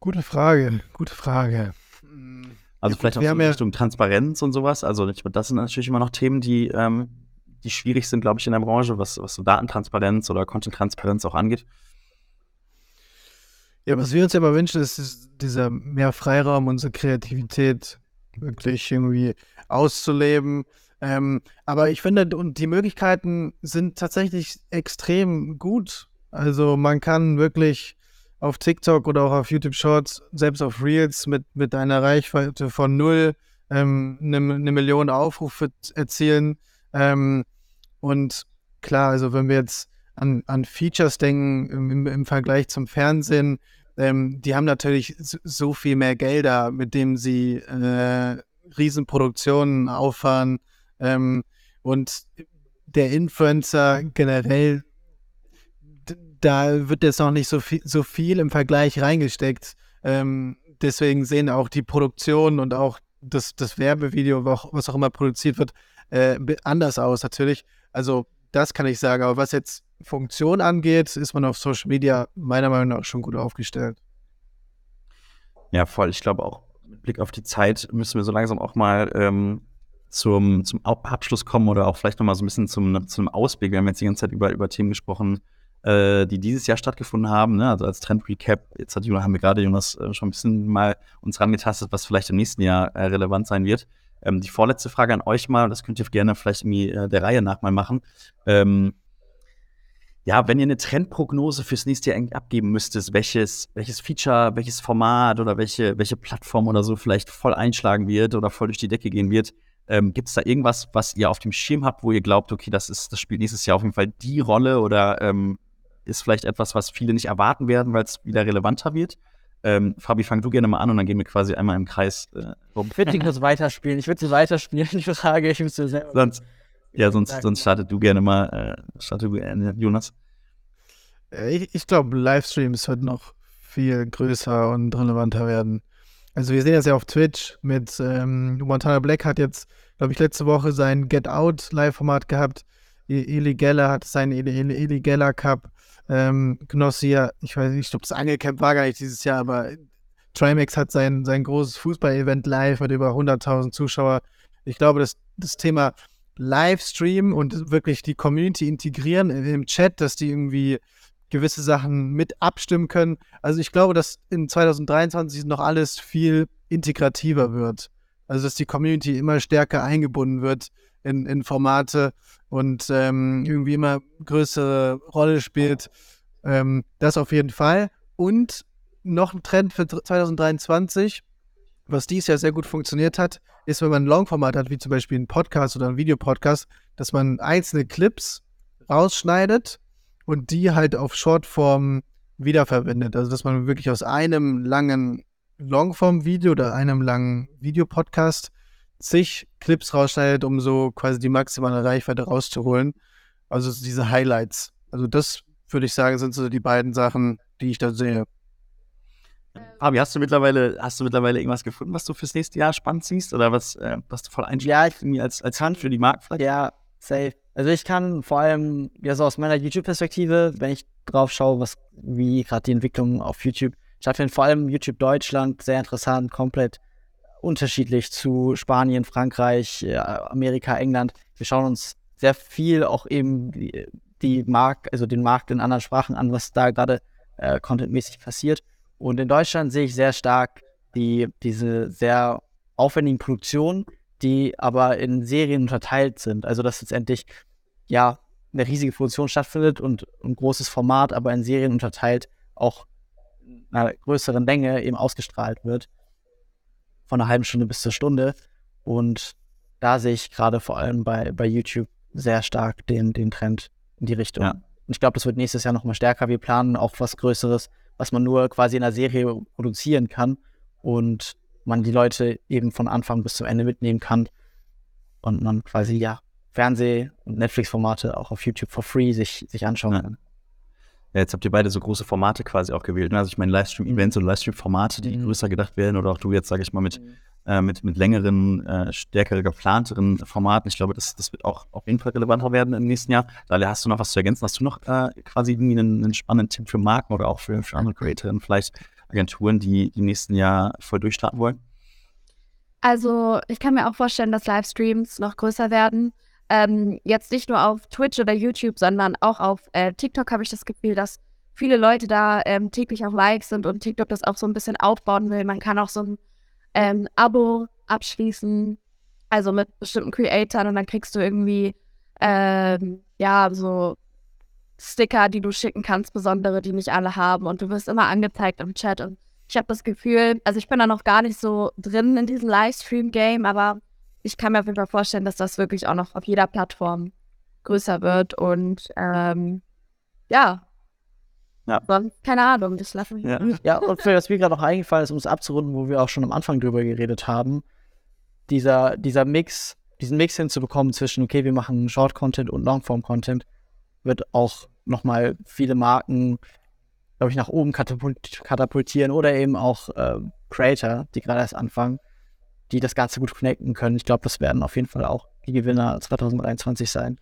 Gute Frage, gute Frage. Also Ja, vielleicht auch so in ja- Richtung Transparenz und sowas. Also das sind natürlich immer noch Themen, die, ähm, die schwierig sind, glaube ich, in der Branche, was, was so Datentransparenz oder Content-Transparenz auch angeht. Ja, was wir uns ja immer wünschen, ist dies- dieser mehr Freiraum, unsere Kreativität wirklich irgendwie auszuleben. Ähm, aber ich finde, und die Möglichkeiten sind tatsächlich extrem gut. Also man kann wirklich auf TikTok oder auch auf YouTube Shorts, selbst auf Reels mit, mit einer Reichweite von null ähm, eine, eine Million Aufrufe erzielen. Ähm, und klar, also wenn wir jetzt an, an Features denken im, im, Vergleich zum Fernsehen, ähm, die haben natürlich so, viel mehr Gelder, mit dem sie äh, Riesenproduktionen auffahren. Ähm, und der Influencer generell, da wird jetzt noch nicht so viel, so viel im Vergleich reingesteckt. Ähm, deswegen sehen auch die Produktionen und auch das, das Werbevideo, was auch immer produziert wird, äh, anders aus natürlich. Also das kann ich sagen. Aber was jetzt Funktion angeht, ist man auf Social Media meiner Meinung nach schon gut aufgestellt. Ja, voll. Ich glaube auch mit Blick auf die Zeit müssen wir so langsam auch mal ähm, zum, zum Abschluss kommen oder auch vielleicht nochmal so ein bisschen zum, zum Ausblick. Wir haben jetzt die ganze Zeit über, über Themen gesprochen, äh, die dieses Jahr stattgefunden haben. Ne? Also als Trend-Recap, jetzt hat, haben wir gerade, Jonas, äh, schon ein bisschen mal uns rangetastet, was vielleicht im nächsten Jahr äh, relevant sein wird. Ähm, die vorletzte Frage an euch mal, das könnt ihr gerne vielleicht irgendwie äh, der Reihe nach mal machen. Ähm, ja, wenn ihr eine Trendprognose fürs nächste Jahr abgeben müsstet, welches, welches Feature, welches Format oder welche, welche Plattform oder so vielleicht voll einschlagen wird oder voll durch die Decke gehen wird, ähm, gibt es da irgendwas, was ihr auf dem Schirm habt, wo ihr glaubt, okay, das ist, das spielt nächstes Jahr auf jeden Fall die Rolle oder ähm, ist vielleicht etwas, was viele nicht erwarten werden, weil es wieder relevanter wird? Ähm, Fabi, fang du gerne mal an und dann gehen wir quasi einmal im Kreis äh, rum. Ich würde die kurz weiterspielen. Ich würde sie weiterspielen, die Frage. Ich müsste selber. Sonst, ja, sonst, Sagen. sonst startet du gerne mal, äh, startet du gerne, Jonas. Äh, Ich, ich glaube, Livestreams wird noch viel größer und relevanter werden. Also wir sehen das ja auf Twitch mit ähm, Montana Black hat jetzt, glaube ich, letzte Woche sein Get Out Live-Format gehabt. Eli Geller hat sein Eli, Eli, Eli Geller Cup. Ähm, Knossi, ja, ich weiß nicht, ich glaube, das Angelcamp war gar nicht dieses Jahr, aber Trimax hat sein, sein großes Fußball-Event live mit über 100.000 Zuschauer. Ich glaube, dass das Thema Livestream und wirklich die Community integrieren im Chat, dass die irgendwie gewisse Sachen mit abstimmen können. Also ich glaube, dass in 2023 noch alles viel integrativer wird. Also dass die Community immer stärker eingebunden wird in, in Formate und ähm, irgendwie immer größere Rolle spielt. Ähm, das auf jeden Fall. Und noch ein Trend für 2023, was dies Jahr sehr gut funktioniert hat, ist, wenn man ein Longformat hat, wie zum Beispiel einen Podcast oder einen Videopodcast, dass man einzelne Clips rausschneidet und die halt auf Shortform wiederverwendet. Also dass man wirklich aus einem langen Longform-Video oder einem langen Videopodcast zig Clips rausschneidet, um so quasi die maximale Reichweite rauszuholen. Also diese Highlights. Also das würde ich sagen, sind so die beiden Sachen, die ich da sehe. Fabi, hast du mittlerweile, hast du mittlerweile irgendwas gefunden, was du fürs nächste Jahr spannend siehst oder was, äh, was du voll einschlägst Ja, ich, als, als Hand für die Markt vielleicht? ja, safe. Also ich kann vor allem, ja so aus meiner YouTube-Perspektive, wenn ich drauf schaue, was, wie gerade die Entwicklung auf YouTube stattfindet, vor allem YouTube Deutschland, sehr interessant, komplett unterschiedlich zu Spanien, Frankreich, äh, Amerika, England. Wir schauen uns sehr viel auch eben die, Markt, also den Markt in anderen Sprachen an, was da gerade äh, contentmäßig passiert. Und in Deutschland sehe ich sehr stark die, diese sehr aufwendigen Produktionen, die aber in Serien unterteilt sind. Also dass letztendlich ja eine riesige Produktion stattfindet und ein großes Format, aber in Serien unterteilt auch in einer größeren Länge eben ausgestrahlt wird. Von einer halben Stunde bis zur Stunde. Und da sehe ich gerade vor allem bei, bei YouTube sehr stark den, den Trend in die Richtung. Ja. Und ich glaube, das wird nächstes Jahr nochmal stärker. Wir planen auch was Größeres, was man nur quasi in einer Serie produzieren kann und man die Leute eben von Anfang bis zum Ende mitnehmen kann und man quasi ja Fernseh- und Netflix-Formate auch auf YouTube for free sich, sich anschauen Ja. kann. Ja, jetzt habt ihr beide so große Formate quasi auch gewählt. Ne? Also ich meine Livestream-Events und Livestream-Formate, die Mhm. größer gedacht werden oder auch du jetzt, sage ich mal, mit, äh, mit, mit längeren, äh, stärker geplanteren Formaten. Ich glaube, das, das wird auch auf jeden Fall relevanter werden im nächsten Jahr. Daher hast du noch was zu ergänzen. Hast du noch äh, quasi irgendwie einen, einen spannenden Tipp für Marken oder auch für, für andere Creatorinnen, vielleicht Agenturen, die im nächsten Jahr voll durchstarten wollen? Also ich kann mir auch vorstellen, dass Livestreams noch größer werden. Ähm, jetzt nicht nur auf Twitch oder YouTube, sondern auch auf äh, TikTok habe ich das Gefühl, dass viele Leute da ähm, täglich auf Likes sind und TikTok das auch so ein bisschen aufbauen will. Man kann auch so ein ähm, Abo abschließen, also mit bestimmten Creatoren und dann kriegst du irgendwie ähm, ja so Sticker, die du schicken kannst, besondere, die nicht alle haben und du wirst immer angezeigt im Chat und ich habe das Gefühl, also ich bin da noch gar nicht so drin in diesem Livestream-Game, aber ich kann mir auf jeden Fall vorstellen, dass das wirklich auch noch auf jeder Plattform größer wird und ähm, ja. Ja. Sonst, keine Ahnung, das lassen wir. Ja. Ja, und für was mir gerade noch eingefallen ist, um es abzurunden, wo wir auch schon am Anfang drüber geredet haben, dieser, dieser Mix, diesen Mix hinzubekommen zwischen, okay, wir machen Short-Content und Longform-Content, wird auch nochmal viele Marken, glaube ich, nach oben katapult katapultieren oder eben auch äh, Creator, die gerade erst anfangen, die das Ganze gut connecten können. Ich glaube, das werden auf jeden Fall auch die Gewinner 2023 sein.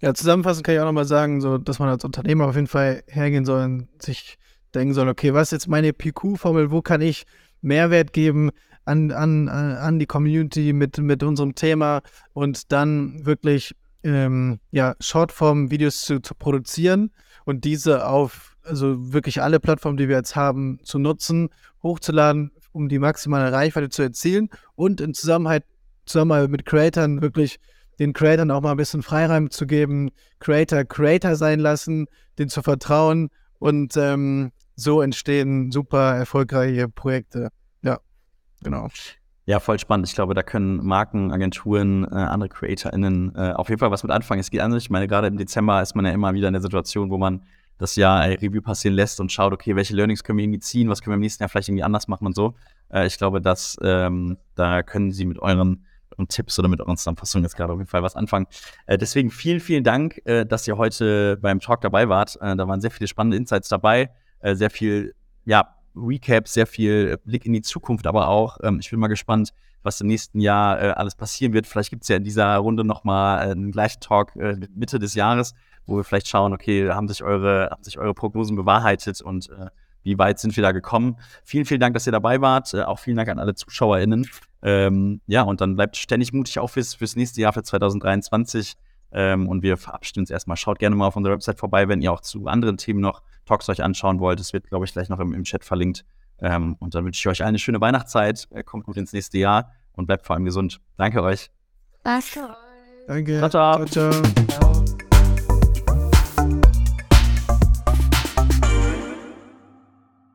Ja, zusammenfassend kann ich auch nochmal sagen, so, dass man als Unternehmer auf jeden Fall hergehen soll und sich denken soll, okay, was ist jetzt meine PQ-Formel, wo kann ich Mehrwert geben an, an, an an die Community mit, mit unserem Thema und dann wirklich ähm, ja, Shortform-Videos zu, zu produzieren und diese auf also wirklich alle Plattformen, die wir jetzt haben, zu nutzen, hochzuladen, um die maximale Reichweite zu erzielen und in Zusammenhalt, Zusammenarbeit mit Creatoren wirklich den Creatoren auch mal ein bisschen Freiraum zu geben, Creator Creator sein lassen, denen zu vertrauen und ähm, so entstehen super erfolgreiche Projekte. Ja, genau. Ja, voll spannend. Ich glaube, da können Marken, Agenturen, äh, andere CreatorInnen äh, auf jeden Fall was mit anfangen. Es geht an sich. Ich meine, gerade im Dezember ist man ja immer wieder in der Situation, wo man das Jahr äh, Review passieren lässt und schaut, okay, welche Learnings können wir irgendwie ziehen, was können wir im nächsten Jahr vielleicht irgendwie anders machen und so. Äh, ich glaube, dass ähm, da können Sie mit euren, euren Tipps oder mit euren Zusammenfassungen jetzt gerade auf jeden Fall was anfangen. Äh, deswegen vielen, vielen Dank, äh, dass ihr heute beim Talk dabei wart. Äh, da waren sehr viele spannende Insights dabei, äh, sehr viel, ja, Recap, sehr viel Blick in die Zukunft, aber auch, ähm, ich bin mal gespannt, was im nächsten Jahr äh, alles passieren wird. Vielleicht gibt es ja in dieser Runde nochmal äh, einen gleichen Talk Mitte des Jahres, wo wir vielleicht schauen, okay, haben sich eure, haben sich eure Prognosen bewahrheitet und äh, wie weit sind wir da gekommen. Vielen, vielen Dank, dass ihr dabei wart. Äh, auch vielen Dank an alle ZuschauerInnen. Ähm, ja, und dann bleibt ständig mutig auch fürs, fürs nächste Jahr, für 2023. Ähm, und wir verabschieden uns erstmal. Schaut gerne mal auf unserer Website vorbei, wenn ihr auch zu anderen Themen noch Talks euch anschauen wollt. Es wird, glaube ich, gleich noch im, im Chat verlinkt. Ähm, und dann wünsche ich euch eine schöne Weihnachtszeit. Äh, kommt gut ins nächste Jahr und bleibt vor allem gesund. Danke euch. Danke. Danke. Ciao, ciao. ciao. ciao. Ciao.